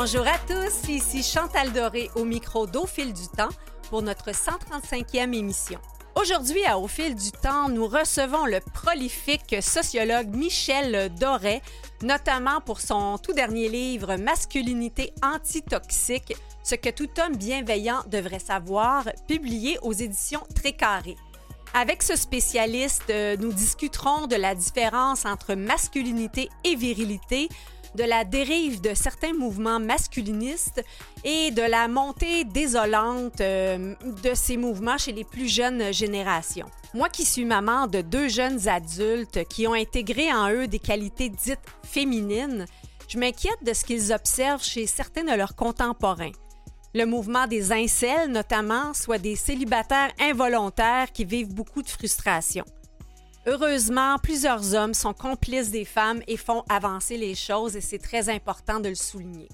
Bonjour à tous, ici Chantal Doré au micro d'Au fil du temps pour notre 135e émission. Aujourd'hui, à Au fil du temps, nous recevons le prolifique sociologue Michel Doré, notamment pour son tout dernier livre Masculinité antitoxique, ce que tout homme bienveillant devrait savoir, publié aux éditions Trécarré. Avec ce spécialiste, euh, nous discuterons de la différence entre masculinité et virilité, de la dérive de certains mouvements masculinistes et de la montée désolante euh, de ces mouvements chez les plus jeunes générations. Moi qui suis maman de deux jeunes adultes qui ont intégré en eux des qualités dites féminines, je m'inquiète de ce qu'ils observent chez certains de leurs contemporains. Le mouvement des incels, notamment, soit des célibataires involontaires qui vivent beaucoup de frustration. Heureusement, plusieurs hommes sont complices des femmes et font avancer les choses et c'est très important de le souligner.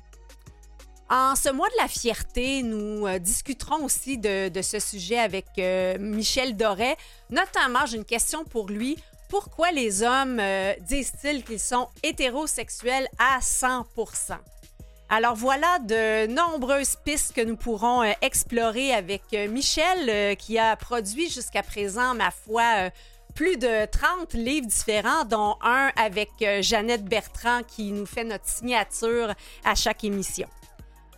En ce mois de la fierté, nous euh, discuterons aussi de, ce sujet avec euh, Michel Doré. Notamment, j'ai une question pour lui. Pourquoi les hommes euh, disent-ils qu'ils sont hétérosexuels à 100% alors voilà de nombreuses pistes que nous pourrons explorer avec Michel qui a produit jusqu'à présent, ma foi, plus de 30 livres différents, dont un avec euh, Jeannette Bertrand qui nous fait notre signature à chaque émission.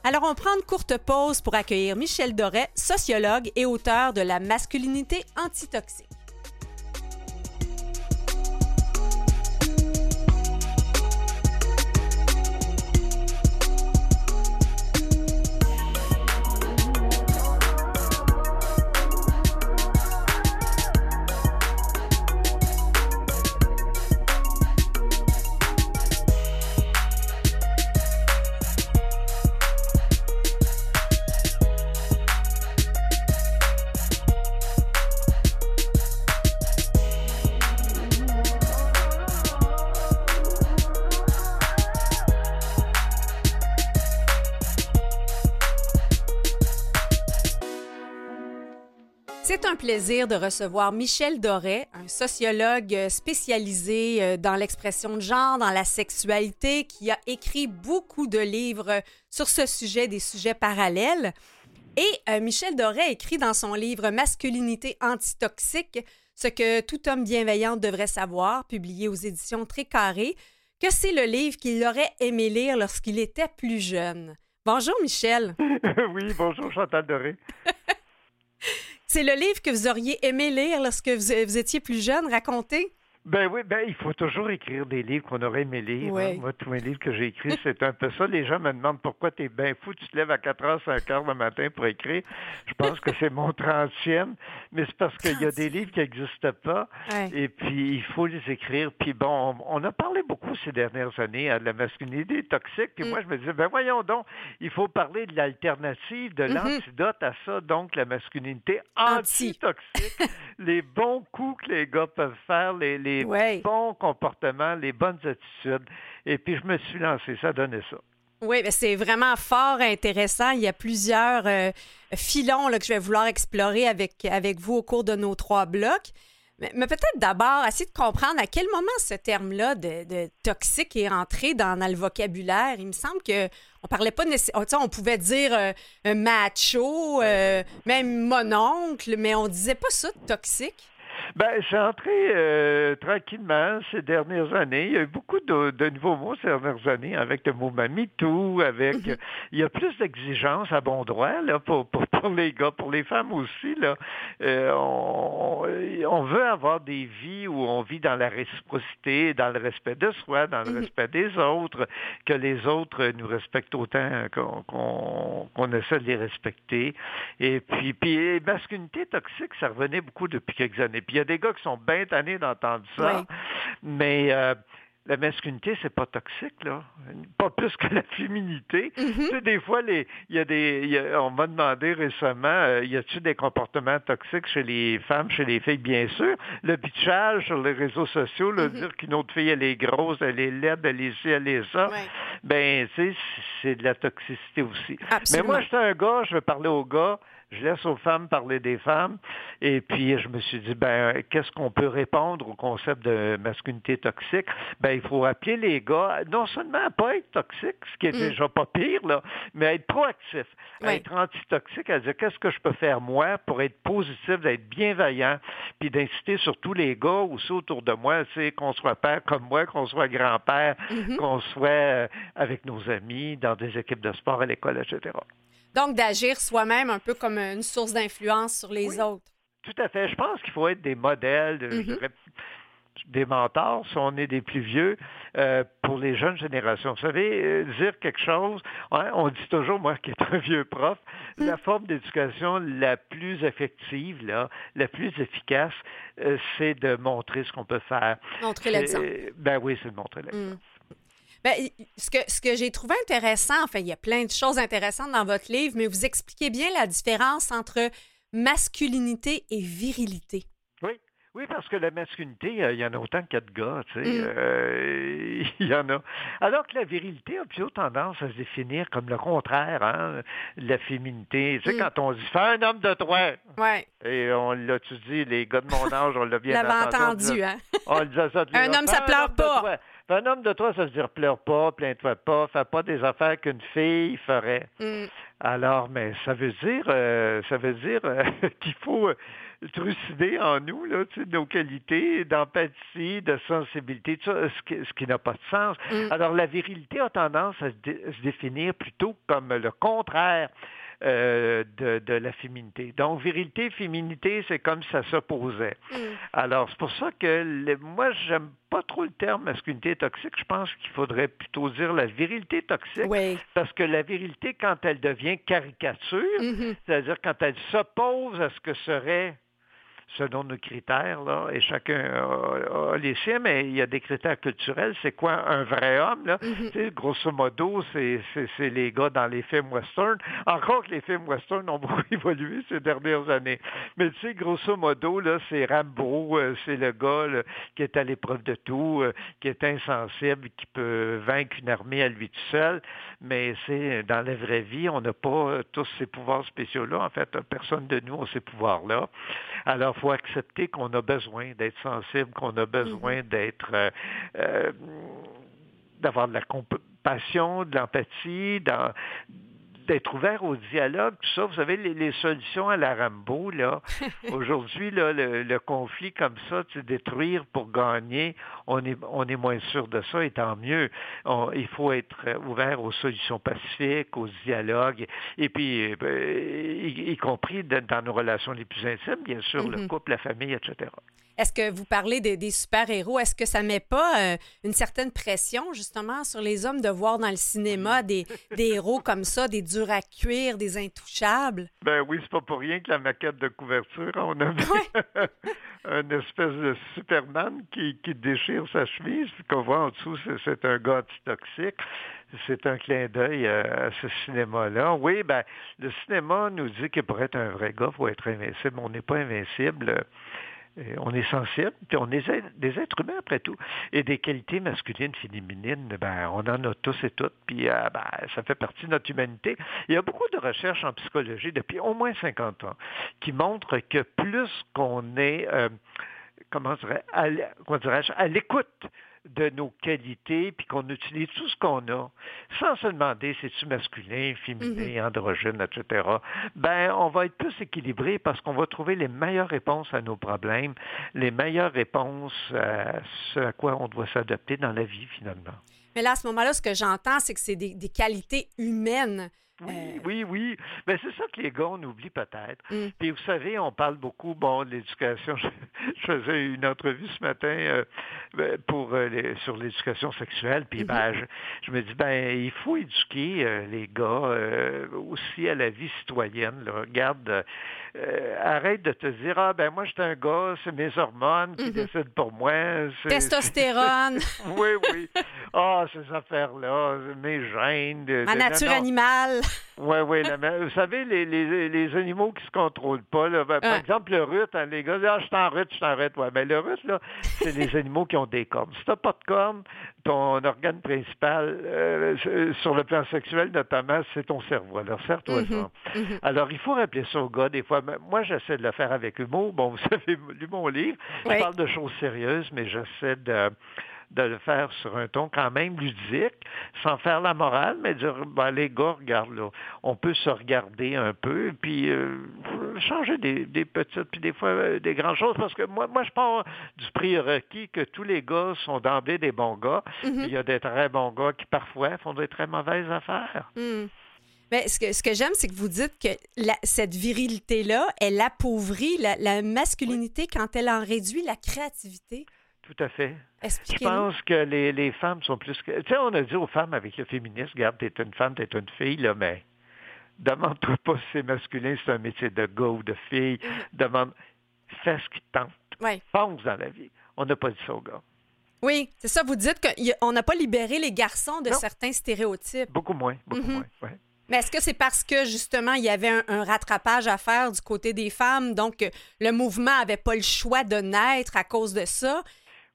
Alors, on prend une courte pause pour accueillir Michel Doré, sociologue et auteur de La masculinité antitoxique. Plaisir de recevoir Michel Doré, un sociologue spécialisé euh, dans l'expression de genre, dans la sexualité, qui a écrit beaucoup de livres sur ce sujet, des sujets parallèles. Et euh, Michel Doré écrit dans son livre Masculinité antitoxique ce que tout homme bienveillant devrait savoir, publié aux éditions Trécarré, que c'est le livre qu'il aurait aimé lire lorsqu'il était plus jeune. Bonjour Michel. oui, bonjour Chantal Doré. C'est le livre que vous auriez aimé lire lorsque vous, étiez plus jeune. Racontez. Ben oui, ben il faut toujours écrire des livres qu'on aurait aimé lire. Hein. Moi, tous mes livres que j'ai écrits, c'est un peu ça. Les gens me demandent pourquoi tu es bien fou, tu te lèves à 4 h, 5 h le matin pour écrire. Je pense que c'est mon 30e, mais c'est parce qu'il y a des livres qui n'existent pas. Et puis, il faut les écrire. Puis bon, on, a parlé beaucoup ces dernières années hein, de la masculinité toxique. Puis mm. moi, je me disais, ben voyons donc, il faut parler de l'alternative, de mm-hmm. l'antidote à ça, donc la masculinité antitoxique, les bons coups que les gars peuvent faire, les les bons comportements, les bonnes attitudes. Et puis, je me suis lancé, ça donnait ça. Oui, mais c'est vraiment fort intéressant. Il y a plusieurs euh, filons là, que je vais vouloir explorer avec, avec vous au cours de nos trois blocs. Mais, peut-être d'abord, essayer de comprendre à quel moment ce terme-là de, toxique est rentré dans, le vocabulaire. Il me semble que on parlait pas nécessairement. On pouvait dire euh, macho, euh, même mononcle, mais on disait pas ça de toxique. Ben, c'est entré euh, tranquillement ces dernières années. Il y a eu beaucoup de, nouveaux mots ces dernières années, avec le mot MeToo, avec... Mhm. Il y a plus d'exigences à bon droit là, pour, pour, les gars, pour les femmes aussi. Là. Euh, on, veut avoir des vies où on vit dans la réciprocité, dans le respect de soi, dans le mhm. respect des autres, que les autres nous respectent autant qu'on essaie de les respecter. Et puis, puis masculinité toxique, ça revenait beaucoup depuis quelques années. Puis des gars qui sont bien tannés d'entendre ça. Mais euh, la masculinité, c'est pas toxique, là. Pas plus que la féminité. Mm-hmm. Tu sais, des fois, il y a des. on m'a demandé récemment, euh, y a-t-il des comportements toxiques chez les femmes, chez les filles? Bien sûr. Le bitchage sur les réseaux sociaux, le mm-hmm. dire qu'une autre fille, elle est grosse, elle est laide, elle est ci, elle est ça. Ben, tu sais, c'est de la toxicité aussi. Mais moi, je suis un gars, je veux parler aux gars je laisse aux femmes parler des femmes. Et puis, je me suis dit, ben, qu'est-ce qu'on peut répondre au concept de masculinité toxique? Ben, il faut appeler les gars, non seulement à pas être toxique, ce qui est mm. déjà pas pire, là, mais à être proactif, à être antitoxique, à dire qu'est-ce que je peux faire moi pour être positif, d'être bienveillant, puis d'inciter surtout les gars aussi autour de moi, c'est qu'on soit père comme moi, qu'on soit grand-père, mm-hmm. qu'on soit euh, avec nos amis, dans des équipes de sport à l'école, etc. Donc, d'agir soi-même un peu comme une source d'influence sur les autres. Tout à fait. Je pense qu'il faut être des modèles, mm-hmm. des mentors, si on est des plus vieux, euh, pour les jeunes générations. Vous savez, euh, dire quelque chose, hein, on dit toujours, moi qui est un vieux prof, mm. la forme d'éducation la plus effective, là, la plus efficace, euh, c'est de montrer ce qu'on peut faire. Montrer l'exemple. Ben oui, c'est de montrer l'exemple. Ben, ce que, ce que j'ai trouvé intéressant, enfin, il y a plein de choses intéressantes dans votre livre, mais vous expliquez bien la différence entre masculinité et virilité. Oui. Oui, parce que la masculinité, euh, il y en a autant qu'il y a de gars, tu sais. Mm. Euh, il y en a. Alors que la virilité a plutôt tendance à se définir comme le contraire, hein, la féminité. Tu sais, mm. quand on dit « fais un homme de toi ouais. et on l'a, tu dis, les gars de mon âge, on l'a bien entendu. entendu hein? On disait ça Un homme, ça pleure pas. Un homme de toi, ça veut dire pleure pas, plains-toi pas, fais pas des affaires qu'une fille ferait. Mm. Alors, mais ça veut dire, euh, ça veut dire euh, qu'il faut euh, trucider en nous là, nos qualités d'empathie, de sensibilité, ce qui, ce qui n'a pas de sens. Mm. Alors, la virilité a tendance à se définir plutôt comme le contraire. Euh, de, la féminité. Donc, virilité, féminité, c'est comme ça s'opposait. Mm. Alors, c'est pour ça que le, moi, j'aime pas trop le terme masculinité toxique. Je pense qu'il faudrait plutôt dire la virilité toxique. Parce que la virilité, quand elle devient caricature, mm-hmm. c'est-à-dire quand elle s'oppose à ce que serait selon nos critères, là, et chacun a, les siens, mais il y a des critères culturels. C'est quoi un vrai homme? Là? Mm-hmm. grosso modo, c'est, les gars dans les films western. Encore que les films western ont beaucoup évolué ces dernières années. Mais tu sais, grosso modo, là, c'est Rambo, euh, c'est le gars qui est à l'épreuve de tout, euh, qui est insensible, qui peut vaincre une armée à lui tout seul. Mais c'est dans la vraie vie, on n'a pas tous ces pouvoirs spéciaux-là. En fait, personne de nous a ces pouvoirs-là. Alors, il faut accepter qu'on a besoin d'être sensible, qu'on a besoin mm-hmm. d'être euh, euh, d'avoir de la compassion, de l'empathie, d'être ouvert au dialogue, tout ça. Vous savez, les, solutions à la Rambo, là, aujourd'hui, là, le, conflit comme ça, tu détruire pour gagner, on est, on est moins sûr de ça, et tant mieux. il faut être ouvert aux solutions pacifiques, aux dialogues, et puis, euh, y, compris dans nos relations les plus intimes, bien sûr, le mm-hmm. couple, la famille, etc. Est-ce que vous parlez des, super-héros? Est-ce que ça met pas euh, une certaine pression, justement, sur les hommes de voir dans le cinéma des, héros comme ça, des durs à cuire, des intouchables? Ben oui, c'est pas pour rien que la maquette de couverture, on a mis une espèce de Superman qui, déchire sa chemise, puis qu'on voit en dessous, c'est un gars anti-toxique c'est un clin d'œil à, ce cinéma-là. Oui, ben, le cinéma nous dit que pour être un vrai gars, il faut être invincible. On n'est pas invincible on est sensible, puis on est des êtres humains après tout. Et des qualités masculines, féminines, ben, on en a tous et toutes, puis euh, ben, ça fait partie de notre humanité. Il y a beaucoup de recherches en psychologie depuis au moins 50 ans qui montrent que plus qu'on est, euh, comment dirais-je, à l'écoute de nos qualités, puis qu'on utilise tout ce qu'on a, sans se demander si c'est masculin, féminin, mhm. androgyne, etc., ben, on va être plus équilibré parce qu'on va trouver les meilleures réponses à nos problèmes, les meilleures réponses à ce à quoi on doit s'adapter dans la vie, finalement. Mais là, à ce moment-là, ce que j'entends, c'est que c'est des, des qualités humaines oui, euh, oui, oui. Mais c'est ça que les gars, on oublie peut-être. Mm. Puis vous savez, on parle beaucoup, bon, de l'éducation. Je, faisais une entrevue ce matin euh, ben, pour euh, sur l'éducation sexuelle. Puis ben, mm-hmm. je, me dis, ben, il faut éduquer les gars aussi à la vie citoyenne. Là. Regarde, arrête de te dire, ah ben moi, j'étais un gars, c'est mes hormones qui mm-hmm. décident pour moi. Testostérone. oui, oui. Ah, ces affaires-là, mes gènes. Ma nature animale. Oui, oui. Vous savez, les, les, les, animaux qui se contrôlent pas, là, ben, par exemple, le rut, hein, les gars Ah, je t'arrête, je t'arrête. Ouais, mais ben, le rut, là, c'est les animaux qui ont des cornes. Si t'as pas de cornes, ton organe principal, euh, sur le plan sexuel notamment, c'est ton cerveau. Alors, serre-toi. Mm-hmm. Alors, il faut rappeler ça aux gars des fois. Moi, j'essaie de le faire avec humour. Bon, vous savez, lu mon livre. Je parle de choses sérieuses, mais j'essaie de de le faire sur un ton quand même ludique, sans faire la morale, mais dire, ben, les gars, regarde là, on peut se regarder un peu, puis euh, changer des, petites, puis des fois euh, des grandes choses, parce que moi, moi je pars du prérequis que tous les gars sont d'emblée des bons gars, mm-hmm. il y a des très bons gars qui parfois font des très mauvaises affaires. Mm. Mais ce que, ce que j'aime, c'est que vous dites que cette virilité-là, elle appauvrit la, masculinité quand elle en réduit la créativité. Tout à fait. Je pense que les, les, femmes sont plus... Tu sais, on a dit aux femmes avec le féminisme, regarde, t'es une femme, t'es une fille, là, mais demande-toi pas si c'est masculin, si c'est un métier de gars ou de fille. Mm-hmm. Demande, fais ce qui tente. Ouais. Pense dans la vie. On n'a pas dit ça aux gars. Oui, c'est ça. Vous dites qu'on n'a pas libéré les garçons de certains stéréotypes. Beaucoup moins, beaucoup mm-hmm. moins, ouais. Mais est-ce que c'est parce que justement il y avait un, rattrapage à faire du côté des femmes, donc le mouvement n'avait pas le choix de naître à cause de ça?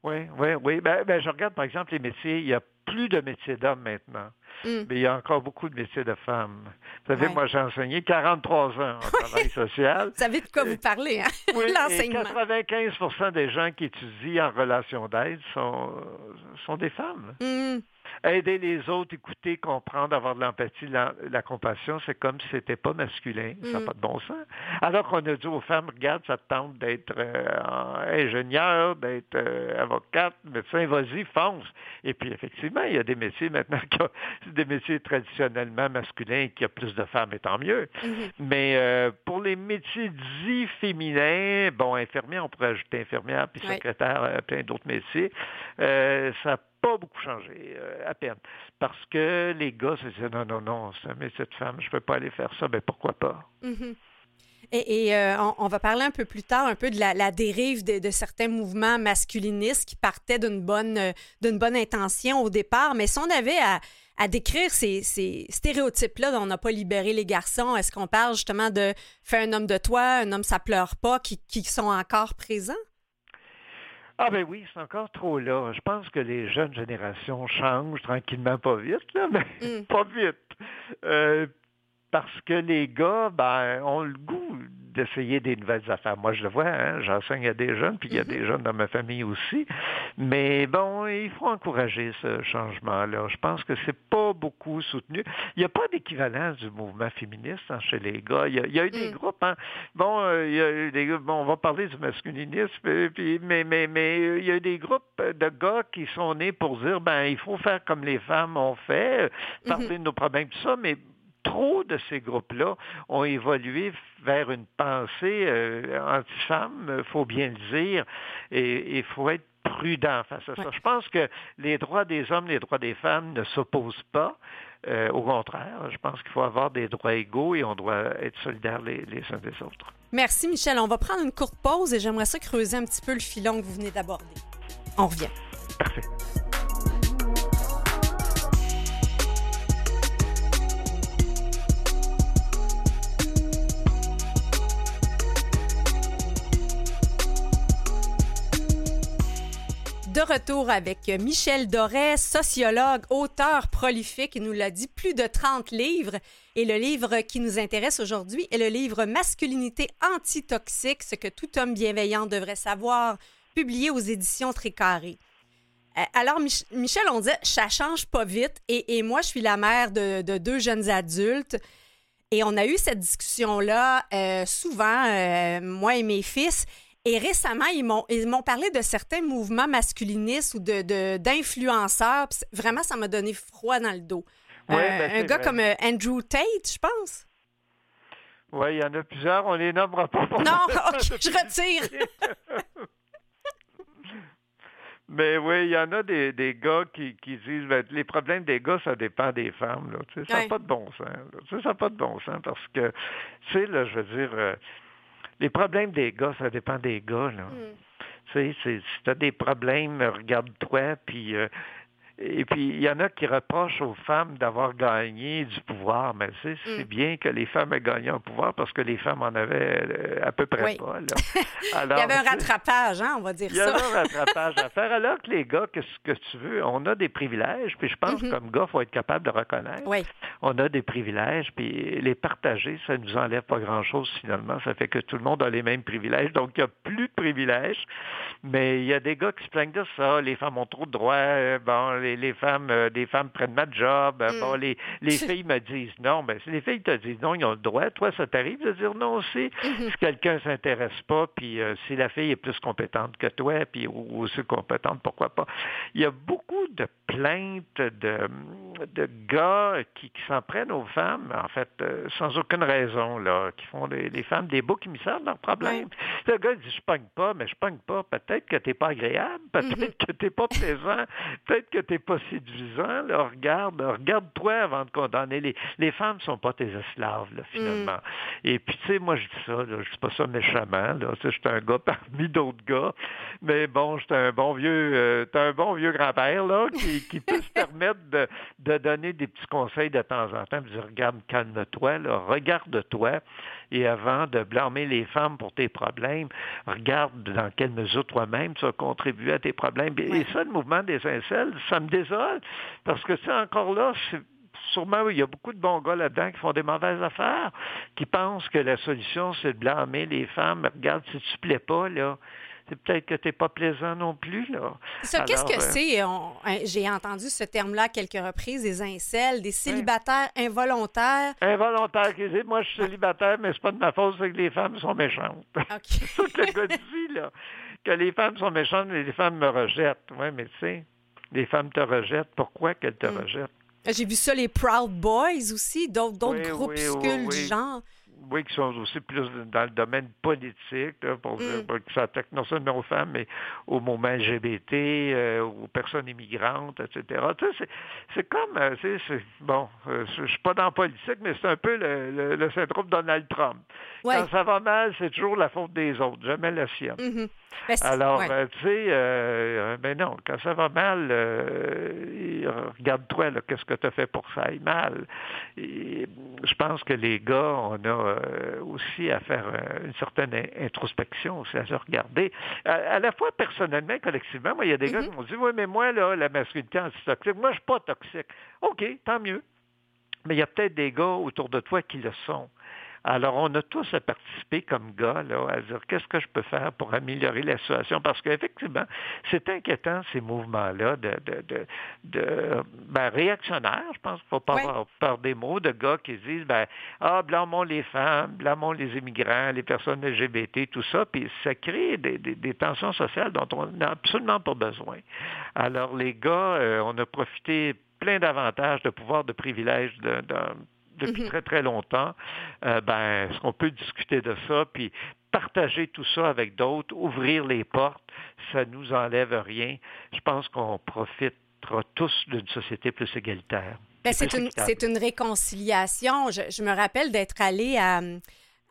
Oui, oui, oui. Ben, ben, je regarde par exemple les métiers, il y a plus de métiers d'hommes maintenant. Mm. Mais il y a encore beaucoup de métiers de femmes. Vous savez, moi, j'ai enseigné 43 ans en travail social. Vous savez de quoi vous parlez, hein? Oui, L'enseignement. 95% des gens qui étudient en relation d'aide sont, sont des femmes. Mm aider les autres, écouter, comprendre, avoir de l'empathie, la, la, compassion, c'est comme si c'était pas masculin. Ça n'a mm. pas de bon sens. Alors qu'on a dit aux femmes, regarde, ça te tente d'être euh, ingénieur, d'être euh, avocate, médecin, vas-y, fonce. Et puis, effectivement, il y a des métiers maintenant, qui des métiers traditionnellement masculins, qui a plus de femmes, et tant mieux. Mm-hmm. Mais euh, pour les métiers dits féminins, bon, infirmier, on pourrait ajouter infirmière, puis secrétaire, plein d'autres métiers, ça pas beaucoup changé, euh, à peine. Parce que les gars se disaient non, non, non, métier de femme, je ne peux pas aller faire ça, mais ben, pourquoi pas? Mm-hmm. Et, euh, on, va parler un peu plus tard un peu de la, dérive de, certains mouvements masculinistes qui partaient d'une bonne, bonne intention au départ. Mais si on avait à, décrire ces, stéréotypes-là dont on n'a pas libéré les garçons, est-ce qu'on parle justement de faire un homme de toi, un homme ça pleure pas, qui, qui sont encore présents? Ah ben oui, c'est encore trop là. Je pense que les jeunes générations changent tranquillement, pas vite, là, mais mm. pas vite. Euh, parce que les gars, ben, ont le goût d'essayer des nouvelles affaires. Moi, je le vois, hein, j'enseigne à des jeunes, puis il y a des mm-hmm. jeunes dans ma famille aussi. Mais bon, il faut encourager ce changement-là. Je pense que c'est pas beaucoup soutenu. Il n'y a pas d'équivalence du mouvement féministe hein, chez les gars. Il y a, eu des mm. groupes, hein. Bon, euh, il y a eu des bon, on va parler du masculinisme, puis, mais, mais, mais euh, il y a eu des groupes de gars qui sont nés pour dire, ben, il faut faire comme les femmes ont fait, euh, parler mm-hmm. de nos problèmes, tout ça, mais trop de ces groupes-là ont évolué vers une pensée euh, anti-femme, il faut bien le dire, et il faut être prudent face à ça. Je pense que les droits des hommes, les droits des femmes ne s'opposent pas. Euh, au contraire, je pense qu'il faut avoir des droits égaux et on doit être solidaires les, les uns des autres. Merci Michel. On va prendre une courte pause et j'aimerais ça creuser un petit peu le filon que vous venez d'aborder. On revient. Parfait. De retour avec Michel Doré, sociologue, auteur prolifique, il nous l'a dit, plus de 30 livres. Et le livre qui nous intéresse aujourd'hui est le livre Masculinité antitoxique, ce que tout homme bienveillant devrait savoir, publié aux éditions Tricaré. Euh, alors, Michel, on dit, ça change pas vite. Et, moi, je suis la mère de, deux jeunes adultes. Et on a eu cette discussion-là euh, souvent, euh, moi et mes fils. Et récemment, ils m'ont, ils m'ont parlé de certains mouvements masculinistes ou de, d'influenceurs. vraiment, ça m'a donné froid dans le dos. Euh, ben, un gars comme euh, Andrew Tate, je pense. Oui, il y en a plusieurs. On les nommera pas. Non, je retire. Mais oui, il y en a des, des gars qui, qui disent ben, les problèmes des gars, ça dépend des femmes. Là. Tu sais, ça n'a pas de bon sens. Tu sais, ça n'a pas de bon sens parce que, tu sais, là, je veux dire, euh, les problèmes des gars, ça dépend des gars. Là. Mm. Tu sais, si tu as des problèmes, regarde-toi, puis euh, et puis, il y en a qui reprochent aux femmes d'avoir gagné du pouvoir, mais c'est mm. bien que les femmes aient gagné un pouvoir parce que les femmes en avaient euh, à peu près pas. Alors, il y avait un rattrapage, hein, on va dire ça. Il y avait un rattrapage à faire. Alors que les gars, qu'est-ce que tu veux, on a des privilèges, puis je pense mm-hmm. comme gars, il faut être capable de reconnaître. Oui. On a des privilèges, puis les partager, ça ne nous enlève pas grand-chose finalement. Ça fait que tout le monde a les mêmes privilèges, donc il n'y a plus de privilèges. Mais il y a des gars qui se plaignent de ça. Les femmes ont trop de droits. Euh, bon, les les, femmes, euh, femmes prennent ma job. Euh, bon, mm. les, les filles me disent non. Ben, si les filles te disent non, ils ont le droit. Toi, ça t'arrive de dire non aussi? Mm-hmm. Si quelqu'un s'intéresse pas, puis euh, si la fille est plus compétente que toi, puis ou aussi compétente, pourquoi pas? Il y a beaucoup de plaintes de, de gars qui, s'en prennent aux femmes, en fait, sans aucune raison, là, qui font les, femmes des boucs émissaires de leurs problèmes. Le gars dit je pogne pas, mais je pogne pas. Peut-être que t'es pas agréable, peut-être mm-hmm. que t'es pas plaisant, peut-être que t'es pas séduisant, là, regarde, regarde-toi avant de condamner. Les, les femmes ne sont pas tes esclaves, finalement. Mm. Et puis, tu sais, moi, je dis ça, là, je dis pas ça méchamment, là. Je suis un gars parmi d'autres gars. Mais bon, j'étais un bon vieux, euh, un bon vieux grand-père, là, qui, qui peut se permettre de, de donner des petits conseils de temps en temps, de dire, regarde, calme-toi, là, regarde-toi et avant de blâmer les femmes pour tes problèmes, regarde dans quelle mesure toi-même tu as contribué à tes problèmes. Et ça, le mouvement des incels, ça me désole, parce que c'est encore là, sûrement, il y a beaucoup de bons gars là-dedans qui font des mauvaises affaires, qui pensent que la solution, c'est de blâmer les femmes. Regarde, si tu ne plais pas, là, c'est peut-être que tu n'es pas plaisant non plus. Là. Ça, qu'est-ce que euh, c'est? Hein, j'ai entendu ce terme-là quelques reprises, des incels, des célibataires involontaires. Involontaires, moi je suis célibataire, mais c'est pas de ma faute, c'est que les femmes sont méchantes. c'est ça que le gars dit, là. Que les femmes sont méchantes, mais les femmes me rejettent. Oui, mais tu sais, les femmes te rejettent. Pourquoi qu'elles te hmm. rejettent? J'ai vu ça, les Proud Boys aussi, d'autres groupuscules du genre oui, qui sont aussi plus dans le domaine politique, pour mm. que ça attaque non seulement aux femmes, mais au moment LGBT, euh, aux personnes immigrantes, etc. Tu sais, c'est comme, euh, bon, euh, je suis pas dans la politique, mais c'est un peu le, le, syndrome Donald Trump. Quand ça va mal, c'est toujours la faute des autres, jamais la sienne. Mm-hmm. Ben, Alors, euh, tu sais, ben non, quand ça va mal, regarde-toi, qu'est-ce que tu as fait pour ça aille mal. je pense que les gars, on a aussi à faire une certaine introspection, aussi à se regarder. À, la fois personnellement, collectivement, moi, il y a des gars mm-hmm. qui m'ont dit, oui, mais moi, là, la masculinité anti-toxique, moi, je suis pas toxique. OK, tant mieux. Mais il y a peut-être des gars autour de toi qui le sont. Alors, on a tous à participer comme gars, là, à dire qu'est-ce que je peux faire pour améliorer la situation, parce qu'effectivement, c'est inquiétant ces mouvements-là de, de, de, de ben, réactionnaires, je pense qu'il ne faut pas avoir peur des mots, de gars qui disent ben, ah, blâmons les femmes, blâmons les immigrants, les personnes LGBT, tout ça, puis ça crée des, des, tensions sociales dont on n'a absolument pas besoin. Alors, les gars, euh, on a profité plein d'avantages, de pouvoirs, de privilèges de, de depuis mhm. très, très longtemps, euh, ben, est-ce qu'on peut discuter de ça, puis partager tout ça avec d'autres, ouvrir les portes, ça ne nous enlève rien. Je pense qu'on profitera tous d'une société plus égalitaire. Ben, c'est, une, une, réconciliation. Je, me rappelle d'être allée à,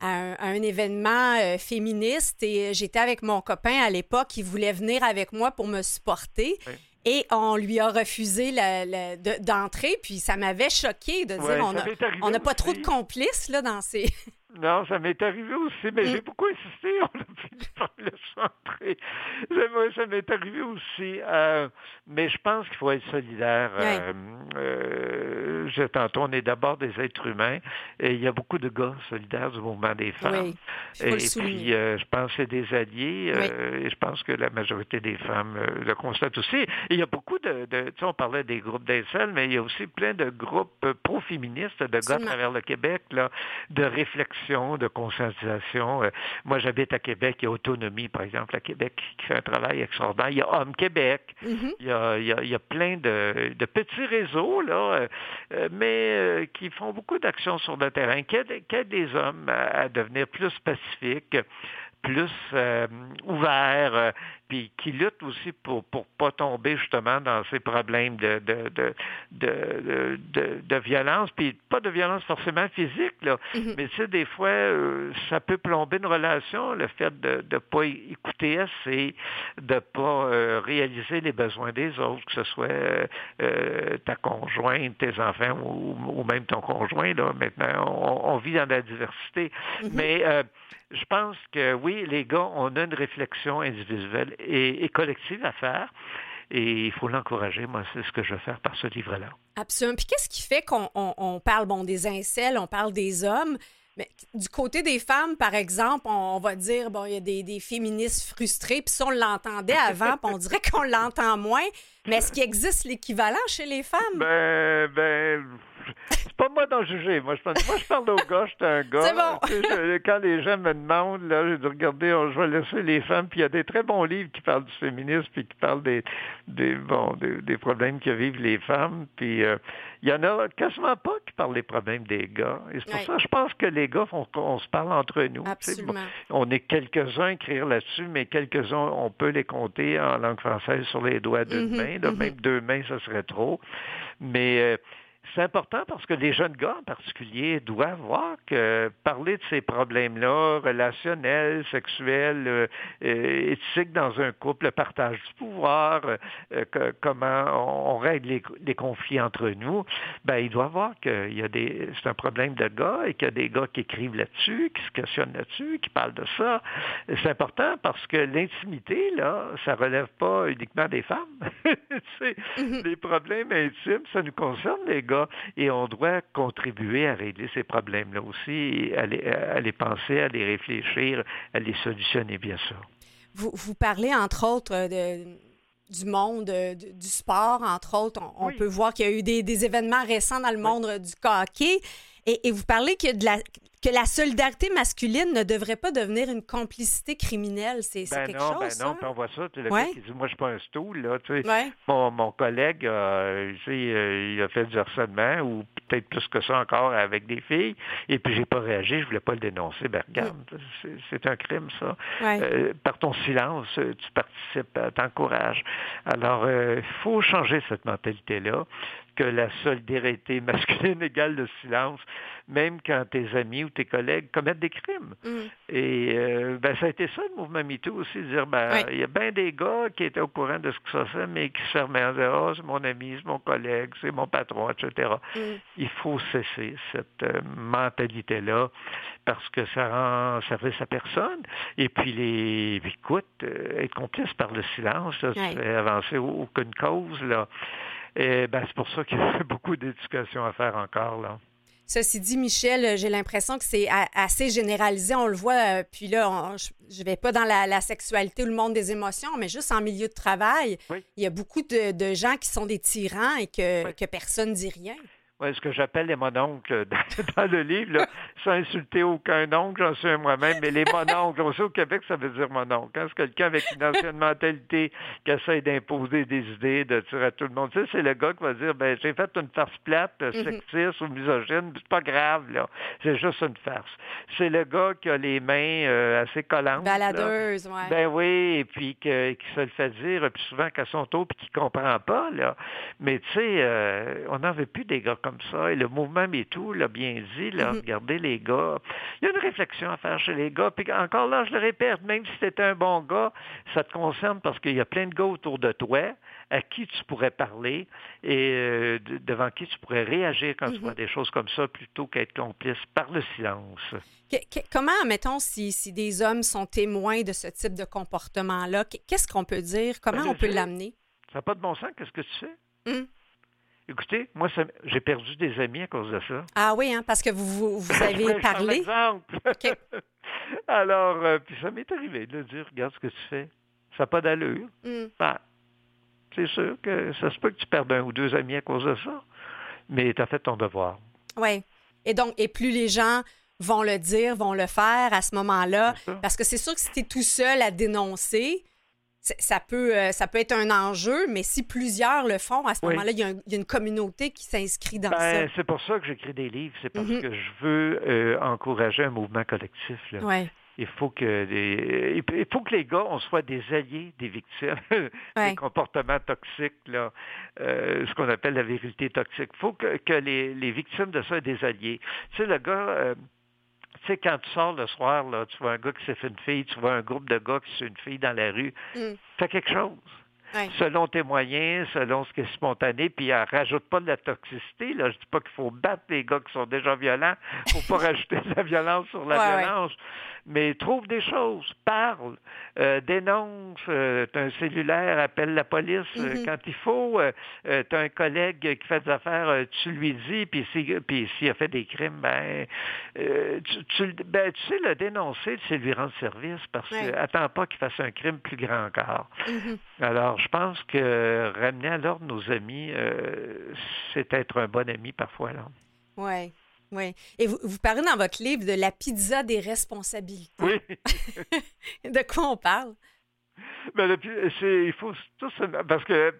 un, événement euh, féministe et j'étais avec mon copain à l'époque qui voulait venir avec moi pour me supporter. Et on lui a refusé d'entrer, puis ça m'avait choqué de dire on n'a pas trop de complices là, dans ces. Non, ça m'est arrivé aussi, mais j'ai beaucoup insisté, on a fini par le centrer. Ça m'est arrivé aussi. Euh, mais je pense qu'il faut être solidaire. Euh, euh, je, tantôt, on est d'abord des êtres humains, et il y a beaucoup de gars solidaires du mouvement des femmes. Oui, et puis, je pense que c'est des alliés, et je pense que la majorité des femmes le constatent aussi. Et il y a beaucoup de, de tu sais, on parlait des groupes d'incels, mais il y a aussi plein de groupes pro-féministes de gars à travers le Québec, là, de réflexion de conscientisation. Euh, moi, j'habite à Québec, il y a Autonomie, par exemple, à Québec, qui fait un travail extraordinaire. Il y a Homme Québec, mm-hmm. il, y a, il, y a, plein de, petits réseaux, là, euh, euh, mais qui font beaucoup d'actions sur le terrain, qui aident, des hommes à, devenir plus pacifiques plus euh, ouverts, puis qui luttent aussi pour pour pas tomber justement dans ces problèmes de de de de, de, de violence, puis pas de violence forcément physique là, Mhm. mais tu sais des fois euh, ça peut plomber une relation, le fait de de pas écouter assez, de pas euh, réaliser les besoins des autres, que ce soit euh, euh, ta conjointe, tes enfants ou, ou même ton conjoint là. Maintenant, on, on vit dans la diversité, Mhm. mais euh, je pense que oui, les gars, on a une réflexion individuelle et, et collective à faire. Et il faut l'encourager. Moi, c'est ce que je vais faire par ce livre-là. Absolument. Puis qu'est-ce qui fait qu'on on- on parle bon des incels, on parle des hommes, mais du côté des femmes, par exemple, on, on va dire bon, il y a des, des féministes frustrées, puis ça on l'entendait avant, puis on dirait qu'on l'entend moins. Mais est-ce qu'il existe l'équivalent chez les femmes? Ben, ben, c'est pas moi d'en juger. Moi, je, moi, je parle aux gars, je suis un gars. C'est bon. Tu sais, je- quand les gens me demandent, là, j'ai dit, regardez, on- je vais laisser les femmes. Puis il y a des très bons livres qui parlent du féminisme, puis qui parlent des, des, bon, des, des problèmes que vivent les femmes. Puis euh, il y en a quasiment pas qui parlent des problèmes des gars. Et c'est pour Ouais. ça, je pense que les gars, qu'on se parle entre nous. Tu sais, bon, Absolument. on est quelques-uns à écrire là-dessus, mais quelques-uns, on peut les compter en langue française sur les doigts d'une Mhm, main. là. mhm. Même deux mains, ça serait trop. Mais euh, c'est important parce que les jeunes gars en particulier doivent voir que parler de ces problèmes-là, relationnels, sexuels, euh, euh, éthiques dans un couple, le partage du pouvoir, euh, que- comment on, on règle les, les conflits entre nous, ben ils doivent voir qu'il y a des c'est un problème de gars et qu'il y a des gars qui écrivent là-dessus, qui se questionnent là-dessus, qui parlent de ça. C'est important parce que l'intimité, là, ça relève pas uniquement des femmes. C'est- Mhm. les problèmes intimes, ça nous concerne, les gars, et on doit contribuer à régler ces problèmes-là aussi, à les, à les penser, à les réfléchir, à les solutionner, bien sûr. Vous, vous parlez, entre autres, euh, de- du monde euh, du, sport, entre autres. On, on Oui. peut voir qu'il y a eu des, des événements récents dans le monde euh, du hockey. Et, et vous parlez que, de la, que la solidarité masculine ne devrait pas devenir une complicité criminelle. C'est Ben quelque non, chose, ben ça? non, on voit ça, le Ouais. gars qui dit, moi, je suis pas un stool, là, tu sais. Ouais. Mon, mon collègue, euh, tu sais, euh, il a fait du harcèlement, ou peut-être plus que ça encore avec des filles, et puis j'ai pas réagi, je voulais pas le dénoncer. Ben regarde, c'est- c'est un crime, ça. Ouais. Euh, par ton silence, tu participes, t'encourages. Alors, il faut changer cette mentalité-là, que la solidarité masculine égale le silence, même quand tes amis ou tes collègues commettent des crimes. Mm. Et euh, ben, ça a été ça, le mouvement MeToo aussi, de dire, ben, il y a bien des gars qui étaient au courant de ce que ça fait, mais qui se fermaient en disant, ah, c'est mon ami, c'est mon collègue, c'est mon patron, etc. Mm. Il faut cesser cette euh, mentalité-là parce que ça rend service à personne. Et puis, les, écoute, euh, être complice par le silence, Ouais. tu fais avancer au- aucune cause, là. Et ben, c'est pour ça qu'il y a beaucoup d'éducation à faire encore, là. Ceci dit, Michel, euh, j'ai l'impression que c'est assez généralisé. On le voit, euh, puis là, on- je- je vais pas dans la, la sexualité ou le monde des émotions, mais juste en milieu de travail, Oui. il y a beaucoup de, de gens qui sont des tyrans et que, Oui. que personne dit rien. Ouais, ce que j'appelle les mononcles dans, dans le livre, là, sans insulter aucun oncle, j'en suis un moi-même, mais les mononcles, aussi au Québec, ça veut dire mononcle. Hein? C'est quelqu'un avec une ancienne mentalité qui essaie d'imposer des idées, de tirer à tout le monde. Tu sais, c'est le gars qui va dire, ben, j'ai fait une farce plate, euh, Mhm. sexiste ou misogyne, c'est pas grave, là. C'est juste une farce. C'est le gars qui a les mains euh, assez collantes. là. Baladeuse, ouais. Ben oui, et puis que, qui se le fait dire plus souvent qu'à son tour, puis qui comprend pas, là. Mais tu sais, euh, on n'en veut plus des gars comme ça. Et le mouvement MeToo l'a bien dit, là, Mhm. regardez les gars. Il y a une réflexion à faire chez les gars. Puis encore là, je le répète, même si tu un bon gars, ça te concerne parce qu'il y a plein de gars autour de toi à qui tu pourrais parler et euh, de- devant qui tu pourrais réagir quand tu Mhm. vois des choses comme ça plutôt qu'être complice par le silence. Que- que- comment, mettons, si, si des hommes sont témoins de ce type de comportement-là, qu- qu'est-ce qu'on peut dire? Comment Ben, on peut sais. l'amener? Ça n'a pas de bon sens, qu'est-ce que tu fais? Hum. Écoutez, moi, j'ai perdu des amis à cause de ça. Ah oui, hein, parce que vous, vous, avez je parlé. Alors, euh, puis ça m'est arrivé de dire, regarde ce que tu fais. Ça n'a pas d'allure. Hum. Ben, c'est sûr que ça se peut que tu perdes un ou deux amis à cause de ça, mais tu as fait ton devoir. Oui. Et donc, et plus les gens vont le dire, vont le faire à ce moment-là, parce que c'est sûr que si tu es tout seul à dénoncer, ça peut, euh, ça peut être un enjeu, mais si plusieurs le font, à ce Oui. moment-là, il y, a un- il y a une communauté qui s'inscrit dans Ben, ça. c'est pour ça que j'écris des livres. C'est parce Mhm. que je veux euh, encourager un mouvement collectif. là. Il faut que les, il faut que les gars, on soit des alliés des victimes des comportements toxiques, là, euh, ce qu'on appelle la virilité toxique. Il faut que, que les, les, victimes de ça soient des alliés. Tu sais, le gars... Euh, tu sais, quand tu sors le soir, là, tu vois un gars qui s'est fait une fille, tu vois un groupe de gars qui s'est une fille dans la rue, mm. fais quelque chose selon tes moyens, selon ce qui est spontané, puis elle rajoute pas de la toxicité. Là. Je dis pas qu'il faut battre les gars qui sont déjà violents. faut pas rajouter de la violence sur la violence. Mais trouve des choses, parle, euh, dénonce, euh, tu as un cellulaire, appelle la police euh, mm-hmm. quand il faut, tu as un collègue qui fait des affaires, tu lui dis, puis s'il a fait des crimes, ben tu, ben, tu sais le dénoncer, c'est lui rendre service parce que attends pas qu'il fasse un crime plus grand encore. Mm-hmm. Alors, je pense que ramener à l'ordre nos amis, euh, c'est être un bon ami parfois. Oui. Oui. Et vous, vous, parlez dans votre livre de la pizza des responsabilités. Oui. de quoi on parle? Ben, il faut tout parce que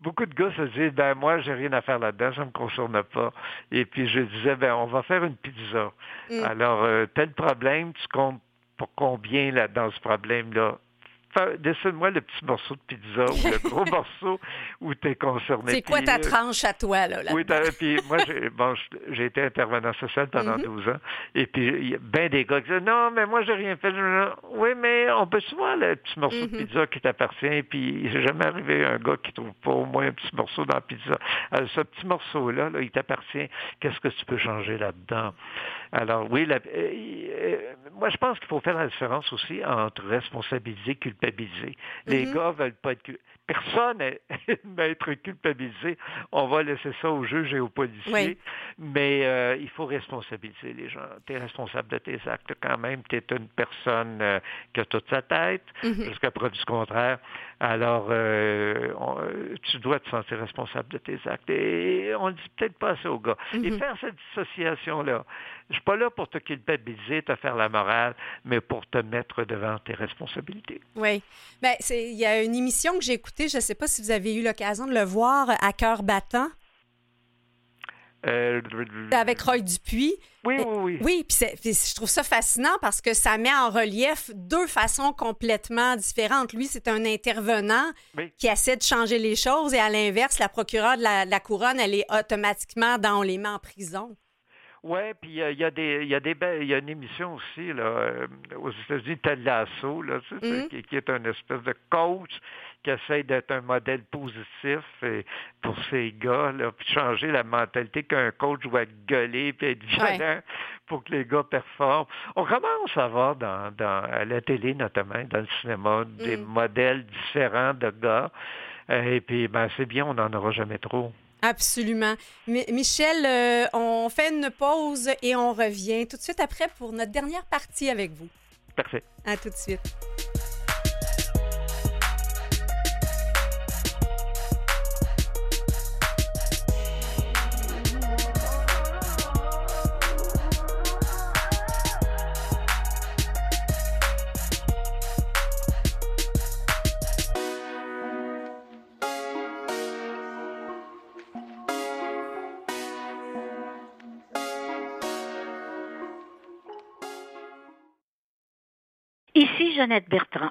beaucoup de gars se disent ben moi j'ai rien à faire là-dedans, ça me concerne pas. Et puis je disais ben on va faire une pizza. Mm. Alors euh, tel problème, tu comptes pour combien là dans ce problème là dessine-moi le petit morceau de pizza ou le gros morceau où tu es concerné. C'est quoi ta euh, tranche à toi, là? oui, puis moi, j'ai, bon, j'ai été intervenant social pendant 12 mm-hmm. ans. Et puis, il y a bien des gars qui disent Non, mais moi, j'ai rien fait. Oui, mais on peut se voir le petit morceau de mm-hmm. pizza qui t'appartient. Puis, il n'est jamais arrivé un gars qui trouve pas au moins un petit morceau dans la pizza. Alors, ce petit morceau-là, là, il t'appartient. Qu'est-ce que tu peux changer là-dedans? Alors, oui, la, euh, euh, moi, je pense qu'il faut faire la différence aussi entre responsabiliser, Les mm-hmm. gars veulent pas être personne n'est être culpabilisé. On va laisser ça aux juges et aux policiers. Mais euh, il faut responsabiliser les gens. Tu es responsable de tes actes quand même. Tu es une personne euh, qui a toute sa tête, mm-hmm. jusqu'à preuve du contraire. Alors, euh, tu dois te sentir responsable de tes actes. Et on ne dit peut-être pas assez aux gars. Et mm-hmm. faire cette dissociation-là. Je ne suis pas là pour te culpabiliser, te faire la morale, mais pour te mettre devant tes responsabilités. Oui. Bien, il y a une émission que j'ai écoutée, je ne sais pas si vous avez eu l'occasion de le voir, à cœur battant. Euh, avec Roy Dupuis. Oui, oui, oui. Oui, puis je trouve ça fascinant parce que ça met en relief deux façons complètement différentes. Lui, c'est un intervenant qui essaie de changer les choses et à l'inverse, la procureure de la, couronne, elle est automatiquement dans on les met en prison. Oui, puis il y, a des, il y a des, y a une émission aussi là euh, aux États-Unis, Ted Lasso, là, mm-hmm. qui, qui, est un espèce de coach qui essaie d'être un modèle positif pour ces gars, là, puis changer la mentalité qu'un coach doit gueuler puis être violent pour que les gars performent. On commence à voir dans, dans à la télé notamment, dans le cinéma, des mm. modèles différents de gars. Et puis, ben, c'est bien, on n'en aura jamais trop. Absolument. Michel, euh, on fait une pause et on revient tout de suite après pour notre dernière partie avec vous. Parfait. À tout de suite. Ici Jeannette Bertrand.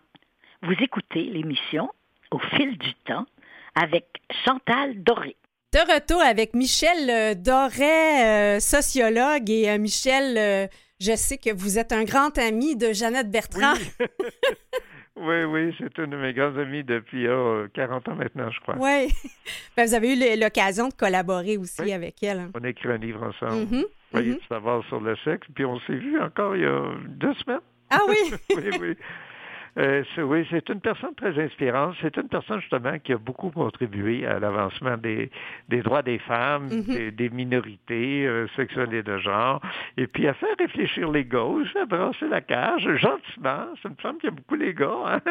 Vous écoutez l'émission Au fil du temps avec Chantal Doré. De retour avec Michel euh, Doré, euh, sociologue, et euh, Michel, je sais que vous êtes un grand ami de Jeannette Bertrand. Oui. Oui, c'est une de mes grandes amies depuis 40 ans maintenant, je crois. Oui. Ben, vous avez eu l'occasion de collaborer aussi avec elle. Hein. On a écrit un livre ensemble. Mm -hmm. savoir sur le sexe. Puis on s'est vu encore il y a deux semaines. Ah oui? oui, oui. Euh, oui, c'est une personne très inspirante. C'est une personne justement qui a beaucoup contribué à l'avancement des, des droits des femmes, mm-hmm. des, minorités euh, sexuelles et de genre, et puis à faire réfléchir les gauches, à brasser la cage gentiment. C'est une femme qui aime beaucoup les gars, hein?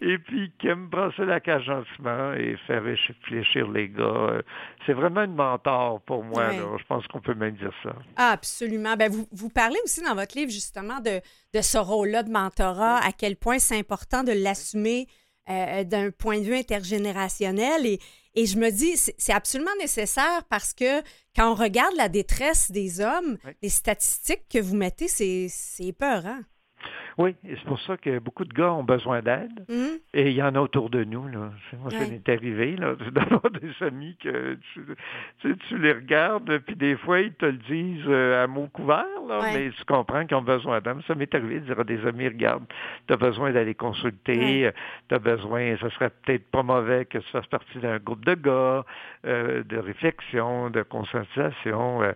et puis qui aime brasser la cage gentiment et faire réfléchir les gars. C'est vraiment une mentor pour moi. Je pense qu'on peut même dire ça. Ah, absolument. Ben, vous, vous parlez aussi dans votre livre justement de, de ce rôle-là de mentorat, à quel point c'est important de l'assumer euh, d'un point de vue intergénérationnel. Et, et je me dis, c'est absolument nécessaire parce que quand on regarde la détresse des hommes, les statistiques que vous mettez, c'est épeurant. Oui, et c'est pour ça que beaucoup de gars ont besoin d'aide. Mhm. Et il y en a autour de nous. Là. Moi, ça m'est arrivé d'avoir des amis que tu, tu, sais, tu les regardes, puis des fois, ils te le disent euh, à mots couverts, là, mais tu comprends qu'ils ont besoin d'aide. Ça m'est arrivé de dire à des amis, regarde, tu as besoin d'aller consulter, Ouais. tu as besoin, ça serait peut-être pas mauvais que tu fasses partie d'un groupe de gars, euh, de réflexion, de conscientisation. euh.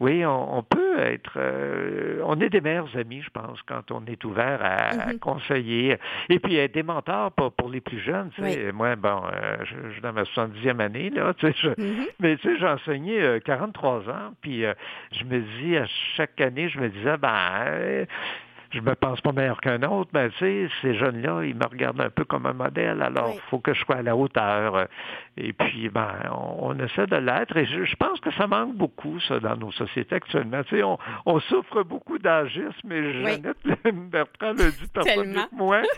Oui, on, on peut être, euh, on est des meilleurs amis, je pense, quand on est ouvert à, à Mhm. conseiller. Et puis être des mentors pour, pour les plus jeunes. Tu sais. Moi, bon, euh, je, je suis dans ma 70e année, là, tu sais, je- Mhm. mais tu sais, j'ai enseigné euh, 43 ans, puis euh, je me dis, à chaque année, je me disais, ben, euh, je me pense pas meilleur qu'un autre, mais tu sais, ces jeunes-là, ils me regardent un peu comme un modèle, alors il Oui. faut que je sois à la hauteur. Et puis, ben, on, on essaie de l'être, et je, je pense que ça manque beaucoup, ça, dans nos sociétés actuellement. Tu sais, on, on souffre beaucoup d'agisme, et Jeannette Bertrand le dit personne mieux que moi.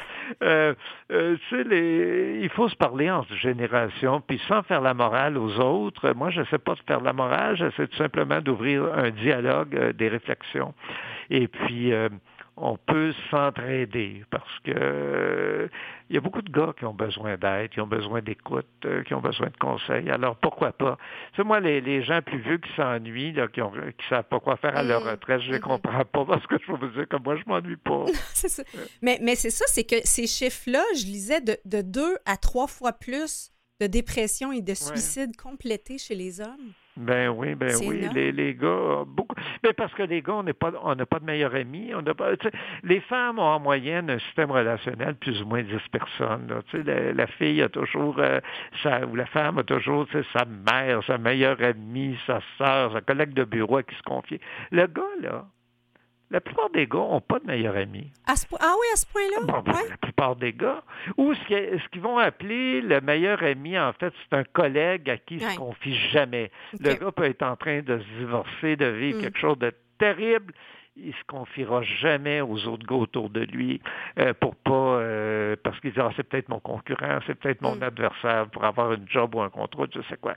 Euh, euh, tu sais, les, il faut se parler en génération, puis sans faire la morale aux autres. Moi, je ne sais pas de faire la morale, j'essaie tout simplement d'ouvrir un dialogue, euh, des réflexions. Et puis, euh, on peut s'entraider parce que euh, il y a beaucoup de gars qui ont besoin d'aide, qui ont besoin d'écoute, euh, qui ont besoin de conseils. Alors pourquoi pas? Sais, moi, les, les gens plus vieux qui s'ennuient, qui ont qui savent pas quoi faire à leur Mm. retraite, je les Mhm. comprends pas parce que je vais vous dire que moi, je m'ennuie pas. C'est ça. Mais, mais c'est ça, c'est que ces chiffres-là, je lisais de, de deux à trois fois plus de dépression et de suicide complétés chez les hommes. Ben oui, ben oui, les, les gars, euh, beaucoup. Mais parce que les gars, on n'est pas, on n'a pas de meilleurs amis. On n'a pas, les femmes ont en moyenne un système relationnel de plus ou moins 10 personnes. là. Tu sais, la, la fille a toujours, euh, sa, ou la femme a toujours sa mère, sa meilleure amie, sa sœur, sa collègue de bureau à qui se confier. Le gars, là, la plupart des gars n'ont pas de meilleur ami. À ce ah oui, à ce point-là? Bon, ben, Ouais. La plupart des gars. Ou ce qu'ils vont appeler le meilleur ami, en fait, c'est un collègue à qui il Ouais. se confie jamais. Le gars peut être en train de se divorcer, de vivre Mm. quelque chose de terrible. Il se confiera jamais aux autres gars autour de lui euh, pour pas euh, parce qu'il dit ah, c'est peut-être mon concurrent, c'est peut-être mon Mm. adversaire pour avoir une job ou un contrat, je sais quoi.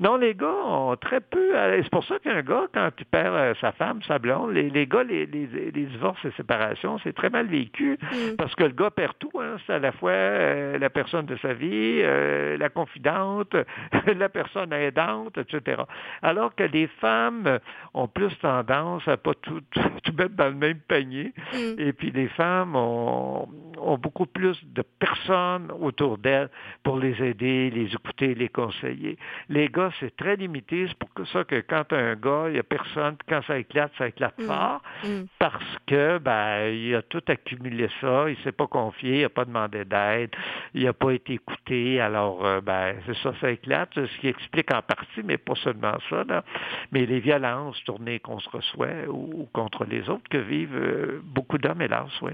Non, les gars ont très peu. C'est pour ça qu'un gars, quand il perd euh, sa femme, sa blonde, les, les gars, les, les, les divorces et séparations, c'est très mal vécu. Mm. Parce que le gars perd tout, hein. c'est à la fois euh, la personne de sa vie, la confidente, la personne aidante, etc. Alors que les femmes ont plus tendance à pas tout, tout, tout mettre dans le même panier. Mm. Et puis les femmes ont, ont beaucoup plus de personnes autour d'elles pour les aider, les écouter, les conseiller. Les gars, c'est très limité. C'est pour ça que quand un gars, il n'y a personne, quand ça éclate, ça éclate Mm. fort Mm. parce que ben il a tout accumulé ça, il s'est pas confié, il n'a pas demandé d'aide, il n'a pas été écouté, alors euh, ben c'est ça, ça éclate, ce qui explique en partie, mais pas seulement ça, là, mais les violences tournées contre soi ou, ou contre les autres que vivent euh, beaucoup d'hommes, hélas, oui.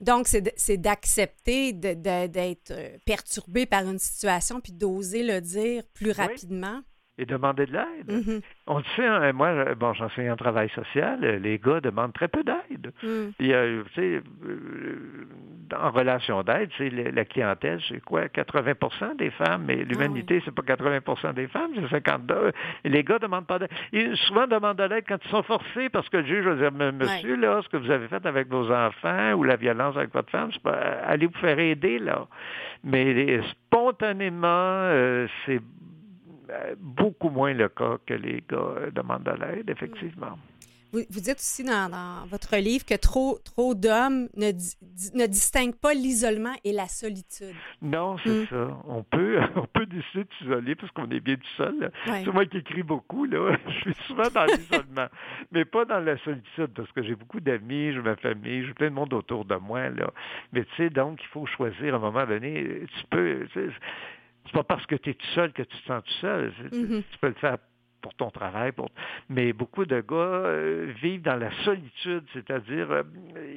Donc, c'est d'accepter d'être euh, perturbé par une situation puis d'oser le dire plus rapidement. Et demander de l'aide. Mhm. On le sait, hein, moi, bon, j'enseigne en travail social, les gars demandent très peu d'aide. Mm. Il y a, tu sais, euh, en relation d'aide, c'est la clientèle, c'est quoi, 80% des femmes, mais l'humanité, c'est pas 80% des femmes, c'est 52. Et les gars demandent pas d'aide. Ils souvent demandent de l'aide quand ils sont forcés, parce que le juge va dire, monsieur, là, ce que vous avez fait avec vos enfants ou la violence avec votre femme, c'est pas, allez vous faire aider, là. Mais spontanément, euh, c'est beaucoup moins le cas que les gars euh, demandent de l'aide, effectivement. Vous, vous dites aussi dans, dans votre livre que trop, trop d'hommes ne, di- ne distinguent pas l'isolement et la solitude. Non, c'est Mm. ça. On peut, on peut décider de s'isoler parce qu'on est bien tout seul. Ouais. C'est moi qui écris beaucoup, là. Je suis souvent dans l'isolement, mais pas dans la solitude parce que j'ai beaucoup d'amis, j'ai ma famille, j'ai plein de monde autour de moi, là. Mais tu sais, donc, il faut choisir à un moment donné. Tu peux, tu sais, c'est pas parce que tu es tout seul que tu te sens tout seul. Mhm. Tu peux le faire pour ton travail, pour... mais beaucoup de gars euh, vivent dans la solitude, c'est-à-dire euh,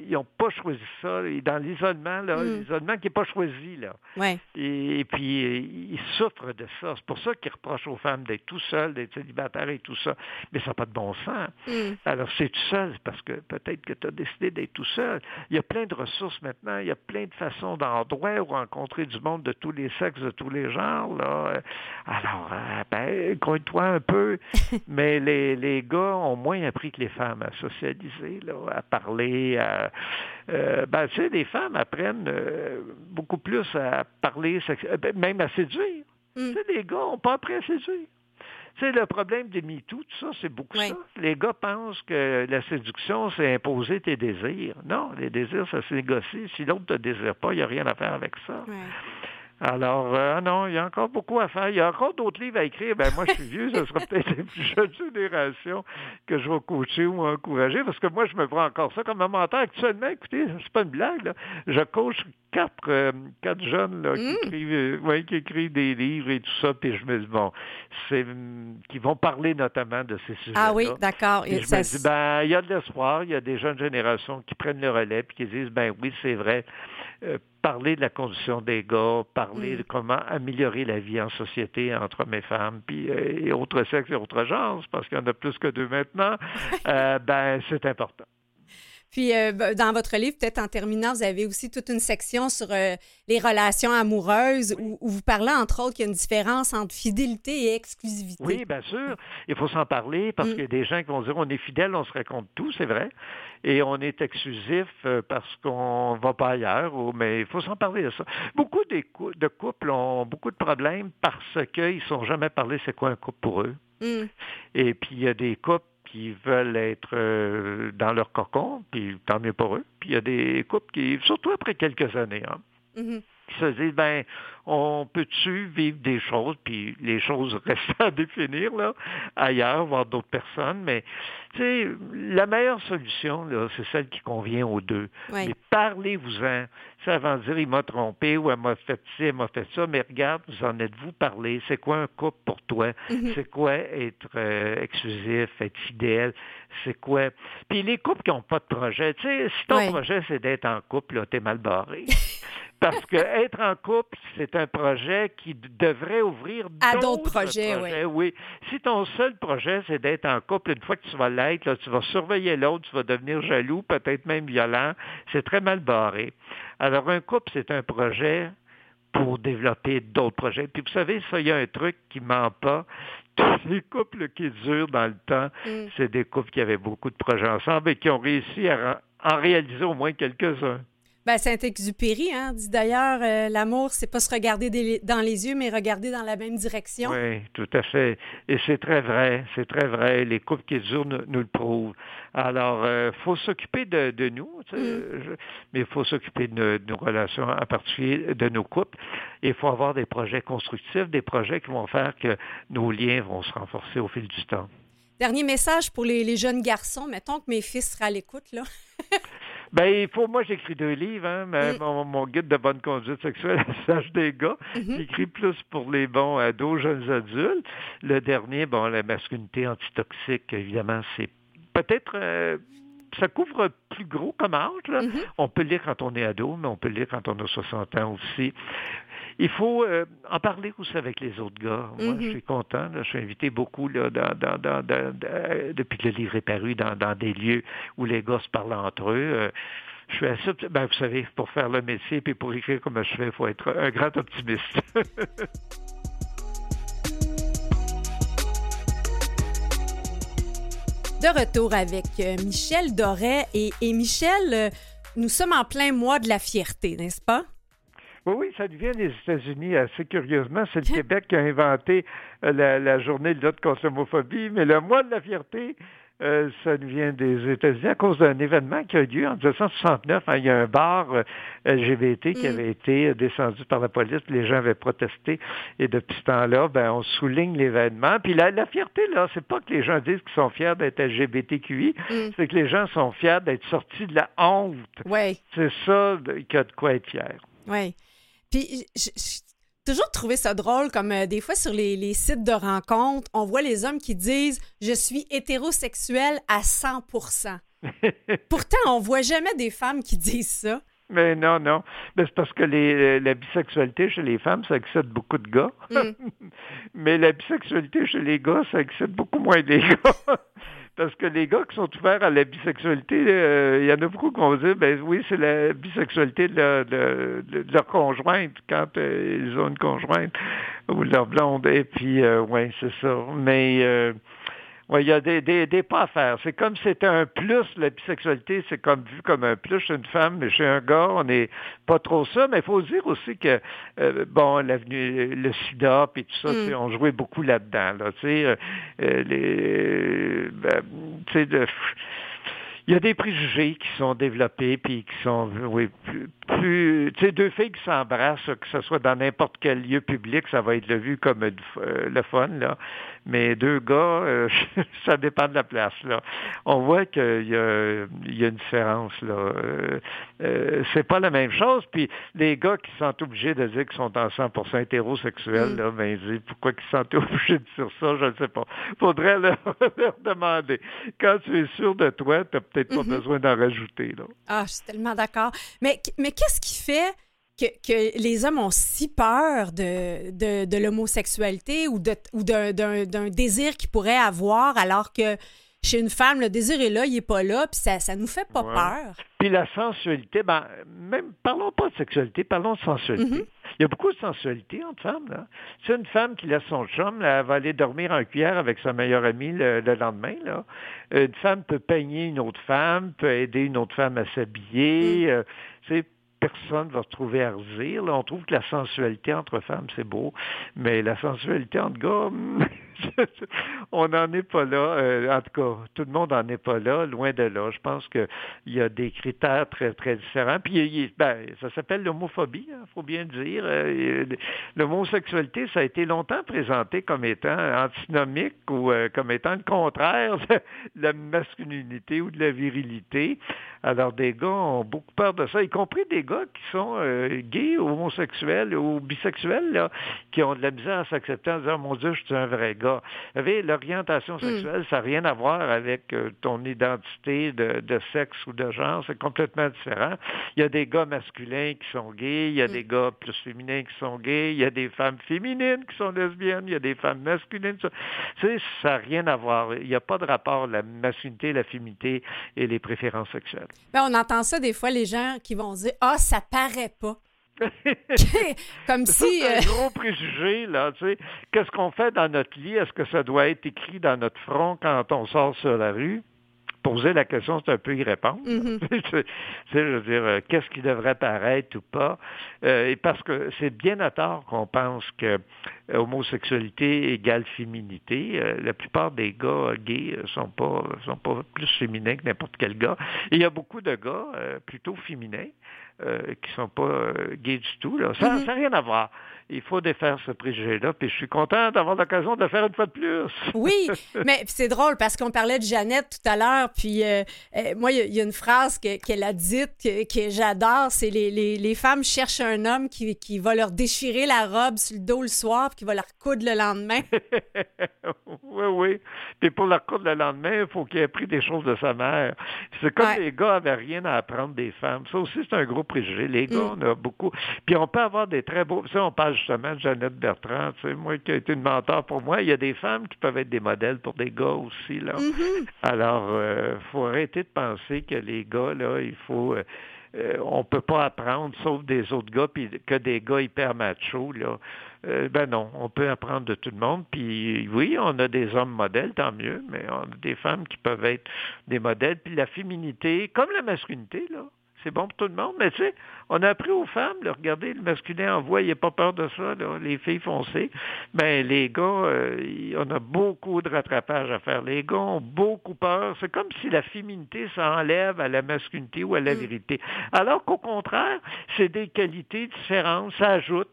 ils n'ont pas choisi ça, et dans l'isolement, là, Mm. l'isolement qui n'est pas choisi, là. Ouais. Et, et puis, euh, ils souffrent de ça. C'est pour ça qu'ils reprochent aux femmes d'être tout seules, d'être célibataires et tout ça. Mais ça n'a pas de bon sens. Mm. Alors, c'est tout seul, c'est parce que peut-être que tu as décidé d'être tout seul. Il y a plein de ressources maintenant, il y a plein de façons d'endroits où rencontrer du monde de tous les sexes, de tous les genres. Là. Alors, euh, ben, cogne-toi un peu, peu. Mais les, les gars ont moins appris que les femmes à socialiser, là, à parler, à... Euh, ben, tu sais, les femmes apprennent euh, beaucoup plus à parler, ben, même à séduire. Mm. Tu sais, les gars n'ont pas appris à séduire. Tu sais, le problème des MeToo, tout ça, c'est beaucoup ça. Les gars pensent que la séduction, c'est imposer tes désirs. Non, les désirs, ça se négocie. Si l'autre ne te désire pas, il n'y a rien à faire avec ça. Alors, euh, non, il y a encore beaucoup à faire. Il y a encore d'autres livres à écrire. Ben, moi, je suis vieux, ce sera peut-être les plus jeunes générations que je vais coacher ou encourager, parce que moi, je me prends encore ça comme un mentor. Actuellement, écoutez, c'est pas une blague, là. Je coach quatre, euh, quatre jeunes là, qui, mm. écrivent, euh, ouais, qui écrivent des livres et tout ça, puis je me dis, bon, c'est qui vont parler notamment de ces sujets Ah oui, d'accord. Et je me dis, ben, il y a de l'espoir, il y a des jeunes générations qui prennent le relais, puis qui disent, ben oui, c'est vrai, parler de la condition des gars, parler mm. de comment améliorer la vie en société entre hommes et femmes, puis euh, et autres sexes et autres genres, parce qu'il y en a plus que deux maintenant, euh, ben c'est important. Puis, euh, dans votre livre, peut-être en terminant, vous avez aussi toute une section sur les relations amoureuses où, vous parlez, entre autres, qu'il y a une différence entre fidélité et exclusivité. Oui, bien sûr. Il faut s'en parler parce mm. qu'il y a des gens qui vont dire on est fidèle, on se raconte tout, c'est vrai et on est exclusif euh, parce qu'on va pas ailleurs, mais il faut s'en parler de ça. Beaucoup de couples ont beaucoup de problèmes parce qu'ils ne sont jamais parlé c'est quoi un couple pour eux? Mm. Et puis il y a des couples qui veulent être euh, dans leur cocon, puis tant mieux pour eux. Puis il y a des couples qui, surtout après quelques années, hein, mm-hmm qui se disent, ben, on peut-tu vivre des choses, puis les choses restent à définir, là, ailleurs, voir d'autres personnes, mais, tu sais, la meilleure solution, là, c'est celle qui convient aux deux. Mais parlez-vous-en. Ça avant de dire, il m'a trompé, ou elle m'a fait ci, elle m'a fait ça, mais regarde, vous en êtes-vous parlé? C'est quoi un couple pour toi? Mm-hmm. C'est quoi être euh, exclusif, être fidèle? C'est quoi? Puis les couples qui n'ont pas de projet, tu sais, si ton projet, c'est d'être en couple, là, t'es mal barré. Parce que être en couple, c'est un projet qui devrait ouvrir à d'autres projets. oui. oui. Si ton seul projet, c'est d'être en couple, une fois que tu vas l'être, tu vas surveiller l'autre, tu vas devenir jaloux, peut-être même violent. C'est très mal barré. Alors, un couple, c'est un projet pour développer d'autres projets. Puis vous savez, ça, il y a un truc qui ne ment pas. Tous les couples qui durent dans le temps, mm. c'est des couples qui avaient beaucoup de projets ensemble et qui ont réussi à en réaliser au moins quelques-uns. Ben, Saint-Exupéry hein, dit d'ailleurs, euh, l'amour, c'est pas se regarder dans les yeux, mais regarder dans la même direction. Oui, tout à fait. Et c'est très vrai, c'est très vrai. Les couples qui durent nous, le prouvent. Alors, il euh, faut s'occuper de, nous, mm. mais il faut s'occuper de, nos relations, en particulier de nos couples. il faut avoir des projets constructifs, des projets qui vont faire que nos liens vont se renforcer au fil du temps. Dernier message pour les, les jeunes garçons. Mettons que mes fils seraient à l'écoute, là. Ben, il faut, moi, j'écris deux livres, hein, mm. mon, guide de bonne conduite sexuelle à l'âge des gars. Mm-hmm. J'écris plus pour les bons ados, jeunes adultes. Le dernier, bon, la masculinité antitoxique, évidemment, c'est peut-être euh, ça couvre plus gros comme âge. Mm-hmm. On peut lire quand on est ado, mais on peut le lire quand on a 60 ans aussi il faut euh, en parler aussi avec les autres gars. Moi, je mhm. suis content. je suis invité beaucoup là, depuis que le livre est paru dans, des lieux où les gars se parlent entre eux. Euh, je suis assez, ben, vous savez, pour faire le métier et pour écrire comme je fais, il faut être un grand optimiste. De retour avec euh, Michel Doré. Et, et Michel, nous sommes en plein mois de la fierté, n'est-ce pas? Oui, oui, ça vient des États-Unis assez curieusement. C'est le Québec qui a inventé euh, la, journée de lutte contre l'homophobie, mais le mois de la fierté, euh, ça nous vient des États-Unis à cause d'un événement qui a eu lieu en 1969. Hein, il y a un bar euh, LGBT qui mm. avait été descendu par la police, les gens avaient protesté, et depuis ce temps-là, ben, on souligne l'événement. Puis la, la fierté, là, c'est pas que les gens disent qu'ils sont fiers d'être LGBTQI, mm. c'est que les gens sont fiers d'être sortis de la honte. Ouais. C'est ça qu'il y a de quoi être fier. Oui. Puis, j'ai toujours trouvé ça drôle, comme euh, des fois sur les, sites de rencontres, on voit les hommes qui disent Je suis hétérosexuel à 100 Pourtant, on voit jamais des femmes qui disent ça. Mais non, non. Mais c'est parce que les, la bisexualité chez les femmes, ça excite beaucoup de gars. Mm. Mais la bisexualité chez les gars, ça excite beaucoup moins les gars. parce que les gars qui sont ouverts à la bisexualité, euh, il y en a beaucoup qui vont dire, ben oui, c'est la bisexualité de, leur conjointe quand euh, ils ont une conjointe ou leur blonde. Et puis, euh, oui, c'est ça. Mais oui, il y a des, des, des pas à faire. C'est comme c'était un plus, la bisexualité, c'est comme vu comme un plus chez une femme, mais chez un gars, on n'est pas trop ça. Mais il faut dire aussi que, euh, bon, l'avenue, le sida, puis tout ça, mm. on jouait beaucoup là-dedans. Là, tu sais, euh, euh, les, ben, tu sais, de il y a des préjugés qui sont développés puis qui sont oui tu sais deux filles qui s'embrassent que ce soit dans n'importe quel lieu public ça va être vu comme le fun là mais deux gars, euh, ça dépend de la place. Là. On voit qu'il y a, y a une différence. Là. Euh, euh, c'est pas la même chose. Puis les gars qui sont obligés de dire qu'ils sont en 100% hétérosexuels, mm. là, ben, ils disent pourquoi ils sont obligés de dire ça, je ne sais pas. Faudrait leur, demander. Quand tu es sûr de toi, tu n'as peut-être pas mm-hmm. besoin d'en rajouter. Là. Ah, je suis tellement d'accord. Mais, mais qu'est-ce qui fait que, les hommes ont si peur de, de, l'homosexualité ou d'un ou d'un désir qu'ils pourraient avoir, alors que chez une femme, le désir est là, il n'est pas là, puis ça ne nous fait pas peur? Puis la sensualité, ben, même, parlons pas de sexualité, parlons de sensualité. Mm-hmm. Il y a beaucoup de sensualité entre femmes. Là. C'est une femme qui laisse son chum, elle va aller dormir en cuillère avec sa meilleure amie le, lendemain. Là. Une femme peut peigner une autre femme, peut aider une autre femme à s'habiller. Mm. Euh, personne va se trouver à redire. on trouve que la sensualité entre femmes, c'est beau, mais la sensualité entre gars, on n'en est pas là. Euh, en tout cas, tout le monde n'en est pas là, loin de là. Je pense qu'il y a des critères très, très différents. Puis, ben, ça s'appelle l'homophobie, il hein, faut bien dire. Euh, l'homosexualité, ça a été longtemps présenté comme étant antinomique ou euh, comme étant le contraire de la masculinité ou de la virilité. Alors, des gars ont beaucoup peur de ça, y compris des gars qui sont gays, homosexuels ou bisexuels, qui ont de la misère à s'accepter en disant, mon Dieu, je suis un vrai gars. Vous savez, l'orientation hmm. sexuelle, ça n'a rien à voir avec euh, ton identité de, sexe ou de genre. C'est complètement différent. Il y a des gars masculins qui sont gays, il y a hmm. des gars plus féminins qui sont gays, il y a des femmes féminines qui sont lesbiennes, il y a des femmes masculines. Tu sais, ça n'a rien à voir. Il n'y a pas de rapport la masculinité, la féminité et les préférences sexuelles. Ben, on entend ça des fois, les gens qui vont dire Ah, ça paraît pas. Comme si. C'est un euh, gros préjugé, là. Tu sais. Qu'est-ce qu'on fait dans notre lit? Est-ce que ça doit être écrit dans notre front quand on sort sur la rue? Poser la question, c'est un peu y répondre. Mm-hmm. je veux dire, euh, qu'est-ce qui devrait paraître ou pas? Euh, et parce que c'est bien à tort qu'on pense que homosexualité égale féminité. la plupart des gars gays sont pas sont pas plus féminins que n'importe quel gars. Et il y a beaucoup de gars plutôt féminins euh, qui ne sont pas euh, gays du tout. Là. Ça n'a mm-hmm. rien à voir. Il faut défaire ce préjugé-là. Puis je suis content d'avoir l'occasion de le faire une fois de plus. oui, mais c'est drôle parce qu'on parlait de Jeannette tout à l'heure. Puis euh, moi, il y, a une phrase qu'elle a dite que, j'adore. C'est les, les, femmes cherchent un homme qui, qui, va leur déchirer la robe sur le dos le soir puis qui va leur coudre le lendemain. oui, oui. Puis pour leur coudre le lendemain, il faut qu'il ait pris des choses de sa mère. C'est comme les gars n'avaient rien à apprendre des femmes. Ça aussi, c'est un gros préjugé. Les gars, mm. on a beaucoup. Puis on peut avoir des très beaux. Ça, on parle justement de Jeannette Bertrand, tu sais, moi qui a été une mentor pour moi. Il y a des femmes qui peuvent être des modèles pour des gars aussi, là. Mm-hmm. Alors, il euh, faut arrêter de penser que les gars, là, il faut. Euh, euh, on peut pas apprendre, sauf des autres gars, puis que des gars hyper machos, là. ben non, on peut apprendre de tout le monde. Puis oui, on a des hommes modèles, tant mieux, mais on a des femmes qui peuvent être des modèles. Puis la féminité, comme la masculinité, là, c'est bon pour tout le monde. Mais tu sais, on a appris aux femmes, là, regardez, le masculin en voix, il a pas peur de ça, les filles foncées. Mais ben, les gars, euh, on a beaucoup de rattrapage à faire. Les gars ont beaucoup peur. C'est comme si la féminité s'enlève à la masculinité ou à la mm. vérité. Alors qu'au contraire, c'est des qualités différentes, ça ajoute.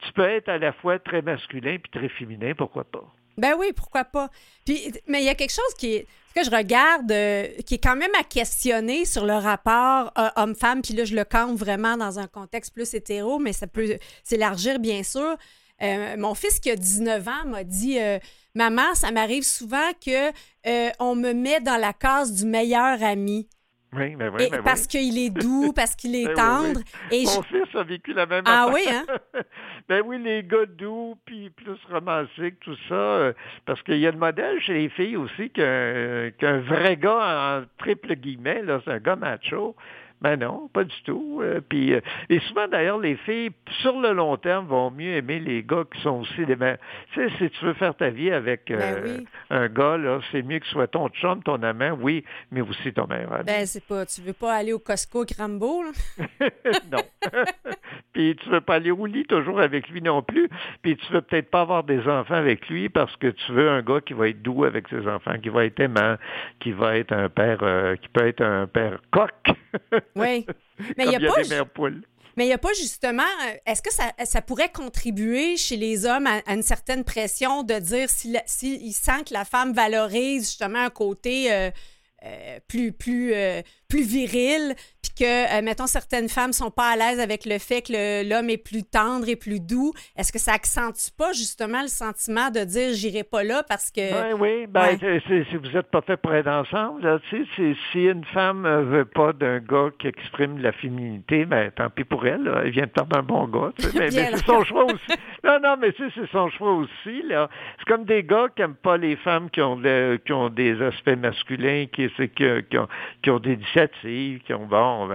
Tu peux être à la fois très masculin puis très féminin, pourquoi pas? Ben oui, pourquoi pas. Puis, mais il y a quelque chose qui est que je regarde, euh, qui est quand même à questionner sur le rapport euh, homme-femme, puis là, je le campe vraiment dans un contexte plus hétéro, mais ça peut s'élargir, bien sûr. Euh, mon fils qui a 19 ans m'a dit Maman, ça m'arrive souvent que on me met dans la case du meilleur ami. Oui, mais oui, parce qu'il est doux, parce qu'il est tendre. Et Mon fils a vécu la même Ah oui, hein? Ben oui, les gars doux, puis plus romantiques, tout ça. Euh, parce qu'il y a le modèle chez les filles aussi qu'un vrai gars, en triple guillemets, là, c'est un gars macho. Ben non, pas du tout. Euh, puis, euh, et souvent, d'ailleurs, les filles, sur le long terme, vont mieux aimer les gars qui sont aussi des... Ben, tu sais, si tu veux faire ta vie avec euh, Ben un gars, là, c'est mieux que ce soit ton chum, ton amant, oui, mais aussi ton meilleur ami. Ben, c'est pas... Tu veux pas aller au Costco Crambo, là? non. puis tu veux pas aller au lit toujours avec lui non plus. Puis tu veux peut-être pas avoir des enfants avec lui parce que tu veux un gars qui va être doux avec ses enfants, qui va être aimant, qui va être un père... euh, qui peut être un père coq. Oui. Mais il Comme n'y a, pas des mères poules. Mais il n'y a pas justement. euh, Est-ce que ça, ça pourrait contribuer chez les hommes à, à une certaine pression de dire s'il si, il sent que la femme valorise justement un côté euh, euh, plus, plus, euh, plus viril, puis que, euh, mettons, certaines femmes sont pas à l'aise avec le fait que l'homme est plus tendre et plus doux. Est-ce que ça accentue pas justement le sentiment de dire j'irai pas là parce que. Oui, ben, Ouais. c'est- si vous n'êtes pas fait pour être ensemble, tu sais, si une femme ne veut pas d'un gars qui exprime la féminité, ben tant pis pour elle, là, elle vient de perdre un bon gars. tu sais, mais c'est son choix aussi. Non, non, mais tu sais, c'est son choix aussi. là. C'est comme des gars qui n'aiment pas les femmes qui ont, le- qui ont des aspects masculins, qui, ont, qui ont des initiatives, qui ont bon,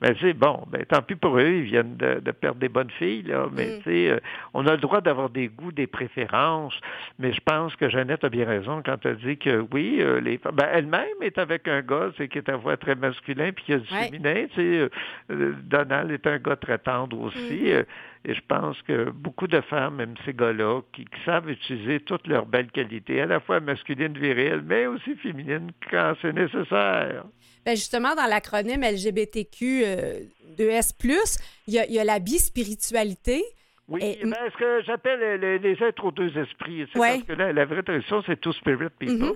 ben c'est bon, ben tant pis pour eux, ils viennent de, de perdre des bonnes filles, là, mais Mm. tu sais, euh, on a le droit d'avoir des goûts, des préférences, mais je pense que Jeannette a bien raison quand elle dit que oui, euh, les femmes, ben, elle-même est avec un gars, c'est qui est à voix très masculin, puis qui a du Ouais. féminin, tu sais, euh, Donald est un gars très tendre aussi, Mhm. euh, et je pense que beaucoup de femmes aiment ces gars-là, qui, qui savent utiliser toutes leurs belles qualités, à la fois masculines, viriles, mais aussi féminines quand c'est nécessaire. Ben justement, dans l'acronyme LGBTQ euh, 2S, il y a, il y a la bispiritualité. Oui, Et- ben, ce que j'appelle les, les êtres aux deux esprits. Ouais. Parce que la, la vraie tradition, c'est Two Spirit People. Mhm.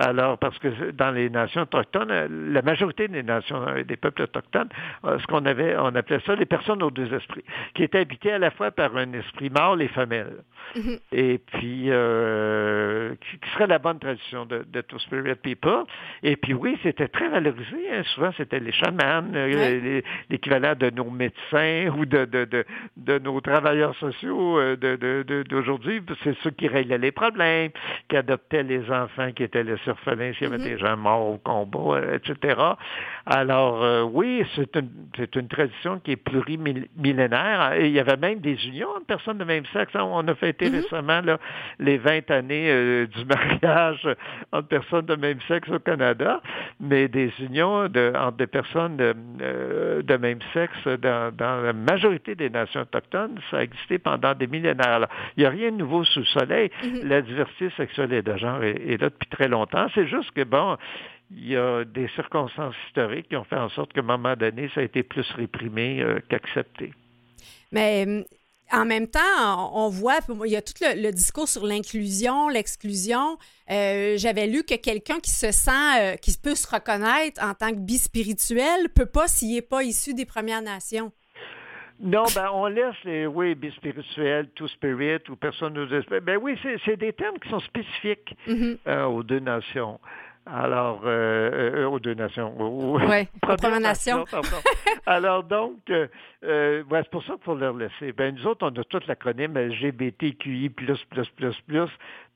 Alors, parce que dans les nations autochtones, la majorité des nations, euh, des peuples autochtones, euh, ce qu'on avait, on appelait ça les personnes aux deux esprits, qui étaient habitées à la fois par un esprit mâle et femelle. Mhm. Et puis, euh, qui, serait la bonne tradition de, de Two Spirit People. Et puis, oui, c'était très valorisé. hein. Souvent, c'était les chamans, Ouais. l'équivalent de nos médecins ou de, de, de, de nos travailleurs sociaux de- de- de- d'aujourd'hui. C'est ceux qui réglaient les problèmes, qui adoptaient les enfants qui étaient laissés orphelins s'il y avait Mhm. des gens morts au combat, euh, etc. Alors, euh, oui, c'est une, une tradition qui est plurimillénaire. Et il y avait même des unions entre personnes de même sexe. hein. On a fêté Mhm. récemment là, les 20 années euh, du mariage entre personnes de même sexe au Canada, mais des unions de, entre des personnes de, euh, de même sexe dans, dans la majorité des nations autochtones, ça a existé pendant des millénaires. Alors, il n'y a rien de nouveau sous le soleil. Mhm. La diversité sexuelle et de genre est, est là depuis très longtemps. C'est juste que, bon, il y a des circonstances historiques qui ont fait en sorte qu'à un moment donné, ça a été plus réprimé euh, qu'accepté. Mais euh, en même temps, on voit, il y a tout le, discours sur l'inclusion, l'exclusion. Euh, J'avais lu que quelqu'un qui se sent, qui peut se reconnaître en tant que bispirituel, peut pas s'il n'est pas issu des Premières Nations. Non, ben on laisse les oui, bispirituel, two spirit ou personne aux deux esprits. Ben oui, c'est des termes qui sont spécifiques Mhm. euh, aux deux nations. Alors, euh, euh, aux deux nations. aux- Ouais, Nations. pardon. Alors donc, euh, ouais, c'est pour ça qu'il faut leur laisser. Ben nous autres, on a tout l'acronyme LGBTQI++++.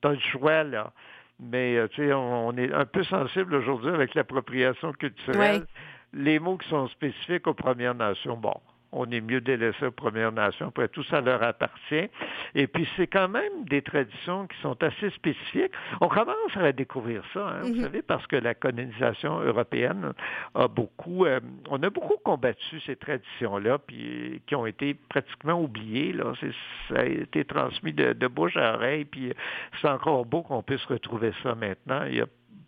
T'as le choix, là. Mais, tu sais, on, on est un peu sensible aujourd'hui avec l'appropriation culturelle. Ouais. Les mots qui sont spécifiques aux Premières Nations, bon, on est mieux laisser aux Premières Nations. Après tout, ça leur appartient. Et puis, c'est quand même des traditions qui sont assez spécifiques. On commence à découvrir ça, hein, vous Mhm. savez, parce que la colonisation européenne a beaucoup, euh, on a beaucoup combattu ces traditions-là, puis qui ont été pratiquement oubliées. Là. Ça a été transmis de, de bouche à oreille, puis c'est encore beau qu'on puisse retrouver ça maintenant. Il y a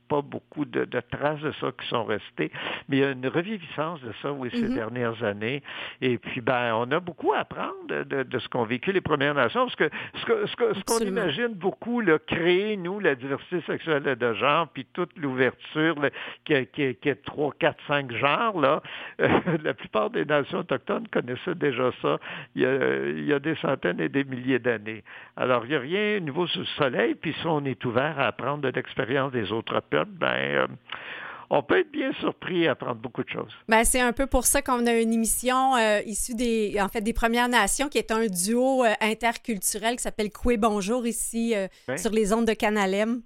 pas beaucoup de, de traces de ça qui sont restées, mais il y a une reviviscence de ça, oui, ces Mhm. dernières années. Et puis, ben, on a beaucoup à apprendre de, ce qu'ont vécu les Premières Nations, parce que ce que- ce que- ce qu'on imagine beaucoup, là, créer, nous, la diversité sexuelle de genre, puis toute l'ouverture qui, qui, qui est trois, quatre, cinq genres, là, euh, la plupart des nations autochtones connaissaient déjà ça il y a, il y a des centaines et des milliers d'années. Alors, il n'y a rien nouveau sous le soleil, puis si on est ouvert à apprendre de l'expérience des autres ben, euh, on peut être bien surpris à apprendre beaucoup de choses. Ben, c'est un peu pour ça qu'on a une émission euh, issue des, en fait, des Premières Nations, qui est un duo euh, interculturel qui s'appelle Coué Bonjour ici euh, sur les ondes de Canalem.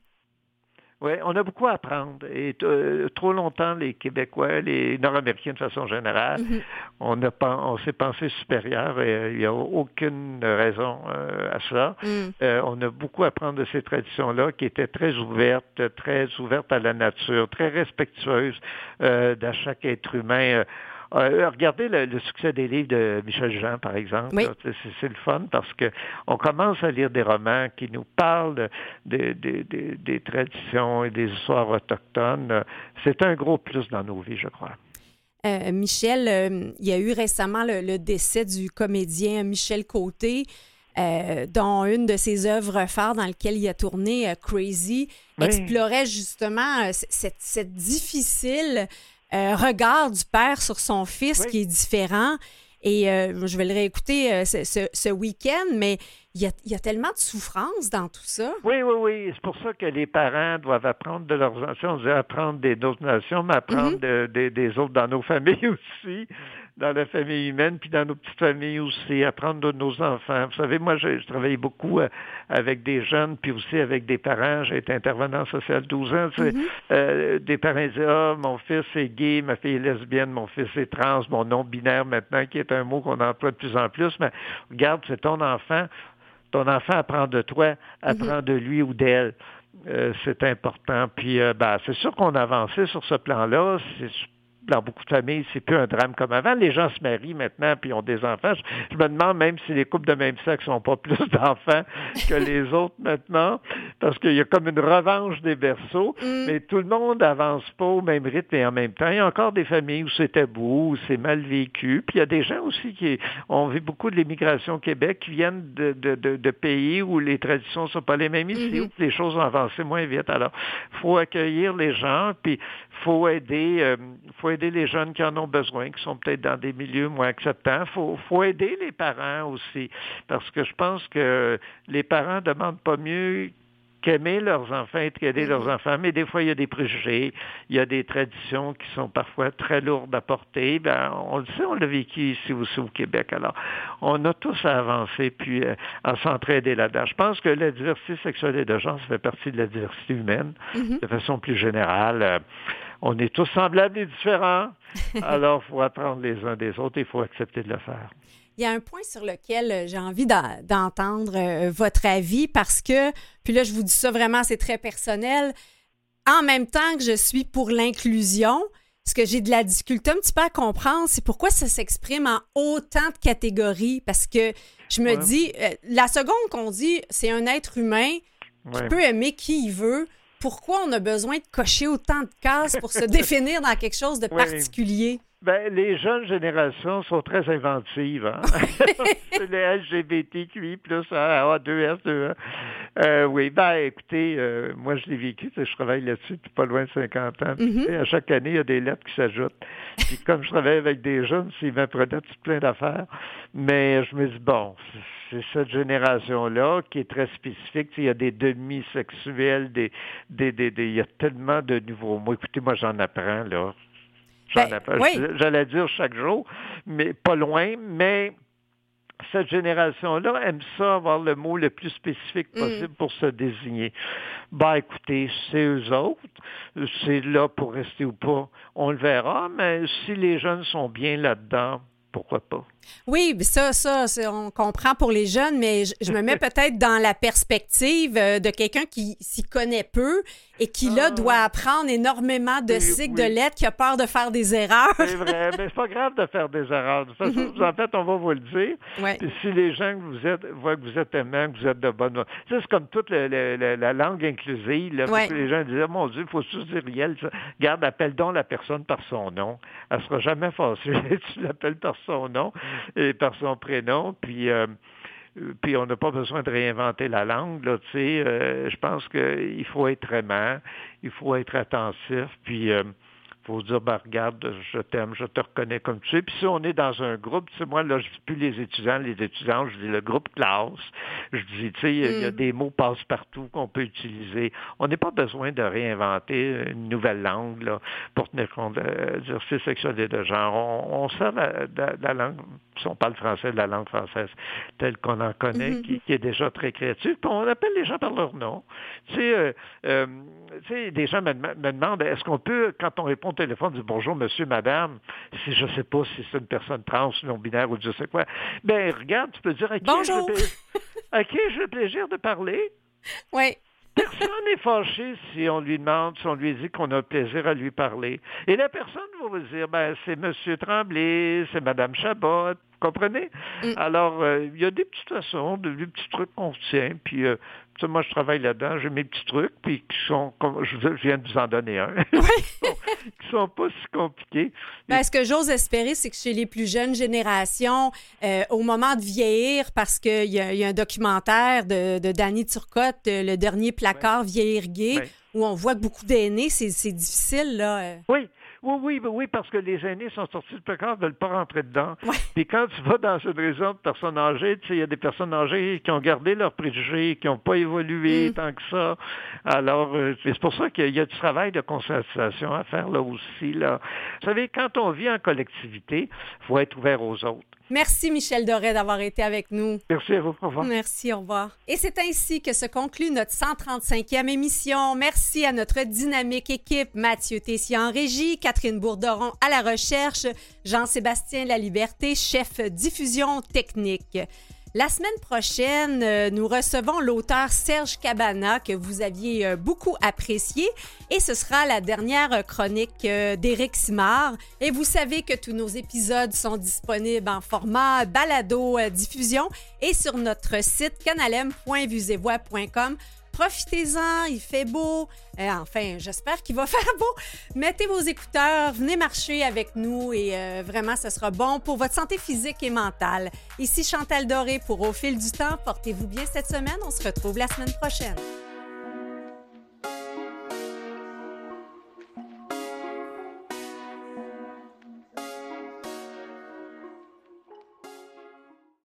Oui, on a beaucoup à apprendre. Et euh, trop longtemps, les Québécois, les Nord-Américains de façon générale, mm-hmm. on, a, on s'est pensé supérieur et il n'y a aucune raison euh, à ça. Mm. Euh, on a beaucoup à apprendre de ces traditions-là qui étaient très ouvertes, très ouvertes à la nature, très respectueuses de chaque être humain. Euh, regardez le, succès des livres de Michel Jean, par exemple. C'est le fun parce que on commence à lire des romans qui nous parlent des traditions et des histoires autochtones. C'est un gros plus dans nos vies, je crois. Euh, Michel, euh, il y a eu récemment le, décès du comédien Michel Côté. dont une de ses œuvres phares dans laquelle il a tourné, Crazy, explorait justement cette, cette difficile euh, regard du père sur son fils qui est différent. Et euh, je vais le réécouter euh, ce, week-end, mais il y, a, tellement de souffrance dans tout ça. Oui, oui, oui. C'est pour ça que les parents doivent apprendre de leurs nations. On dit apprendre des autres nations, mais apprendre mm-hmm. des autres dans nos familles aussi dans la famille humaine, puis dans nos petites familles aussi, apprendre de nos enfants. Vous savez, moi, je, travaille beaucoup euh, avec des jeunes, puis aussi avec des parents. J'ai été intervenant social 12 ans. Mm-hmm. euh, des parents disent, ah, mon fils est gay, ma fille est lesbienne, mon fils est trans, mon nom binaire maintenant, qui est un mot qu'on emploie de plus en plus. Mais regarde, c'est ton enfant. Ton enfant apprend de toi, apprend mm-hmm. de lui ou d'elle. Euh, c'est important. Puis, euh, ben, c'est sûr qu'on a avancé sur ce plan-là. C'est dans beaucoup de familles, c'est plus un drame comme avant. Les gens se marient maintenant puis ont des enfants. Je, me demande même si les couples de même sexe n'ont pas plus d'enfants que les autres maintenant, parce qu'il y a comme une revanche des berceaux, mm. mais tout le monde avance pas au même rythme et en même temps. Il y a encore des familles où c'est tabou, où c'est mal vécu. Puis il y a des gens aussi qui ont vu beaucoup de l'immigration au Québec qui viennent de, de, de, pays où les traditions sont pas les mêmes ici, mm-hmm. où les choses ont avancé moins vite. Alors, faut accueillir les gens, puis faut aider, euh, faut aider les jeunes qui en ont besoin, qui sont peut-être dans des milieux moins acceptants. Il faut, aider les parents aussi, parce que je pense que les parents demandent pas mieux qu'aimer leurs enfants et qu'aider leurs mm-hmm. enfants, mais des fois, il y a des préjugés, il y a des traditions qui sont parfois très lourdes à porter. Ben, on le sait, on l'a vécu ici aussi au Québec. Alors, on a tous à avancer puis euh, à s'entraider là-dedans. Je pense que la diversité sexuelle et de genre, ça fait partie de la diversité humaine mm-hmm. de façon plus générale. On est tous semblables et différents. Alors, il faut apprendre les uns des autres et il faut accepter de le faire. Il y a un point sur lequel euh, j'ai envie d'entendre euh, votre avis parce que, puis là, je vous dis ça vraiment, c'est très personnel. En même temps que je suis pour l'inclusion, ce que j'ai de la difficulté un petit peu à comprendre, c'est pourquoi ça s'exprime en autant de catégories? Parce que je me dis, euh, la seconde qu'on dit, c'est un être humain qui peut aimer qui il veut, pourquoi on a besoin de cocher autant de cases pour se définir dans quelque chose de particulier? Ben, les jeunes générations sont très inventives. Hein? les LGBTQI plus A, 2S, 2 euh, oui, ben écoutez, euh, moi je l'ai vécu, je travaille là-dessus depuis pas loin de 50 ans. Mm-hmm. À chaque année, il y a des lettres qui s'ajoutent. Puis comme je travaille avec des jeunes, s'ils m'apprenaient tout plein d'affaires. Mais je me dis, bon, c'est cette génération-là qui est très spécifique. Il y a des demi-sexuels, des, des, des, il y a tellement de nouveaux mots. Écoutez, moi j'en apprends, là. Ben, j'allais dire chaque jour, mais pas loin, mais cette génération-là aime ça avoir le mot le plus spécifique mm. possible pour se désigner. Ben écoutez, c'est eux autres, c'est là pour rester ou pas, on le verra, mais si les jeunes sont bien là-dedans, pourquoi pas? Oui, ça, ça, on comprend pour les jeunes, mais je, me mets peut-être dans la perspective euh, de quelqu'un qui s'y connaît peu et qui, là, ah. doit apprendre énormément de cycles, de lettres, qui a peur de faire des erreurs. c'est vrai, mais c'est pas grave de faire des erreurs. De toute façon, en fait, on va vous le dire. si les gens que vous êtes voient que vous êtes aimant, que vous êtes de bonne... C'est comme toute la langue inclusive. Là, les gens disaient, mon Dieu, il faut juste dire riel. Garde, appelle donc la personne par son nom. Elle sera jamais fâchée. tu l'appelles par son nom et par son prénom. Puis... Euh, puis on n'a pas besoin de réinventer la langue. Là, euh, je pense qu'il faut être aimant, il faut être attentif, puis euh, faut dire, ben, regarde, je t'aime, je te reconnais comme tu es. Puis si on est dans un groupe, tu sais, moi, là, je dis plus les étudiants, les étudiants, je dis le groupe classe. Je dis, tu sais, il y, a Mm. des mots passe-partout qu'on peut utiliser. On n'a pas besoin de réinventer une nouvelle langue là, pour tenir compte de l'exercice sexuel et de genre. On, on sert la, la- la langue, si on parle français, de la langue française telle qu'on en connaît, Mhm. qui, qui est déjà très créative. Puis on appelle les gens par leur nom. Tu sais, euh, euh, tu sais, des gens me, me demandent, est-ce qu'on peut, quand on répond téléphone, dire bonjour, monsieur, madame, si je sais pas si c'est une personne trans, non-binaire ou je sais quoi. Ben, regarde, tu peux dire à qui Bonjour. à qui j'ai le plaisir de parler? Oui. Personne n'est fâché si on lui demande, si on lui dit qu'on a plaisir à lui parler. Et la personne va vous dire, ben, c'est Monsieur Tremblay, c'est Madame Chabot, comprenez? Mm. Alors, euh, il y a des petites façons, de- des petits trucs qu'on tient, puis euh, moi, je travaille là-dedans, j'ai mes petits trucs, puis qui sont, comme je, viens de vous en donner un, qui sont pas si compliqués. Ben, ce que j'ose espérer, c'est que chez les plus jeunes générations, euh, au moment de vieillir, parce qu'il y, y a un documentaire de, de Danny Turcotte, euh, le dernier placard Vieillir gay, Ouais. où on voit que beaucoup d'aînés, c'est difficile, là. Oui, oui, oui, oui, oui, parce que les aînés sont sortis du placard, ne veulent pas rentrer dedans. Ouais. Puis quand tu vas dans une région de personnes âgées, tu sais, il y a des personnes âgées qui ont gardé leurs préjugés, qui n'ont pas évolué Mm. tant que ça. Alors, euh, c'est pour ça qu'il y a du travail de conscientisation à faire là aussi. Là. Vous savez, quand on vit en collectivité, il faut être ouvert aux autres. Merci, Michel Doré, d'avoir été avec nous. Merci à vous. Au revoir. Merci, au revoir. Et c'est ainsi que se conclut notre 135e émission. Merci à notre dynamique équipe, Mathieu Tessier en régie, Catherine Bourderon à la recherche, Jean-Sébastien Laliberté, chef diffusion technique. La semaine prochaine, euh, nous recevons l'auteur Serge Cabana que vous aviez euh, beaucoup apprécié et ce sera la dernière chronique euh, d'Éric Simard. Et vous savez que tous nos épisodes sont disponibles en format balado diffusion et sur notre site canalem.vusevoix.com. Profitez-en, il fait beau. Euh, enfin, j'espère qu'il va faire beau. Mettez vos écouteurs, venez marcher avec nous et euh, vraiment, ce sera bon pour votre santé physique et mentale. Ici Chantal Doré pour Au fil du temps. Portez-vous bien cette semaine. On se retrouve la semaine prochaine.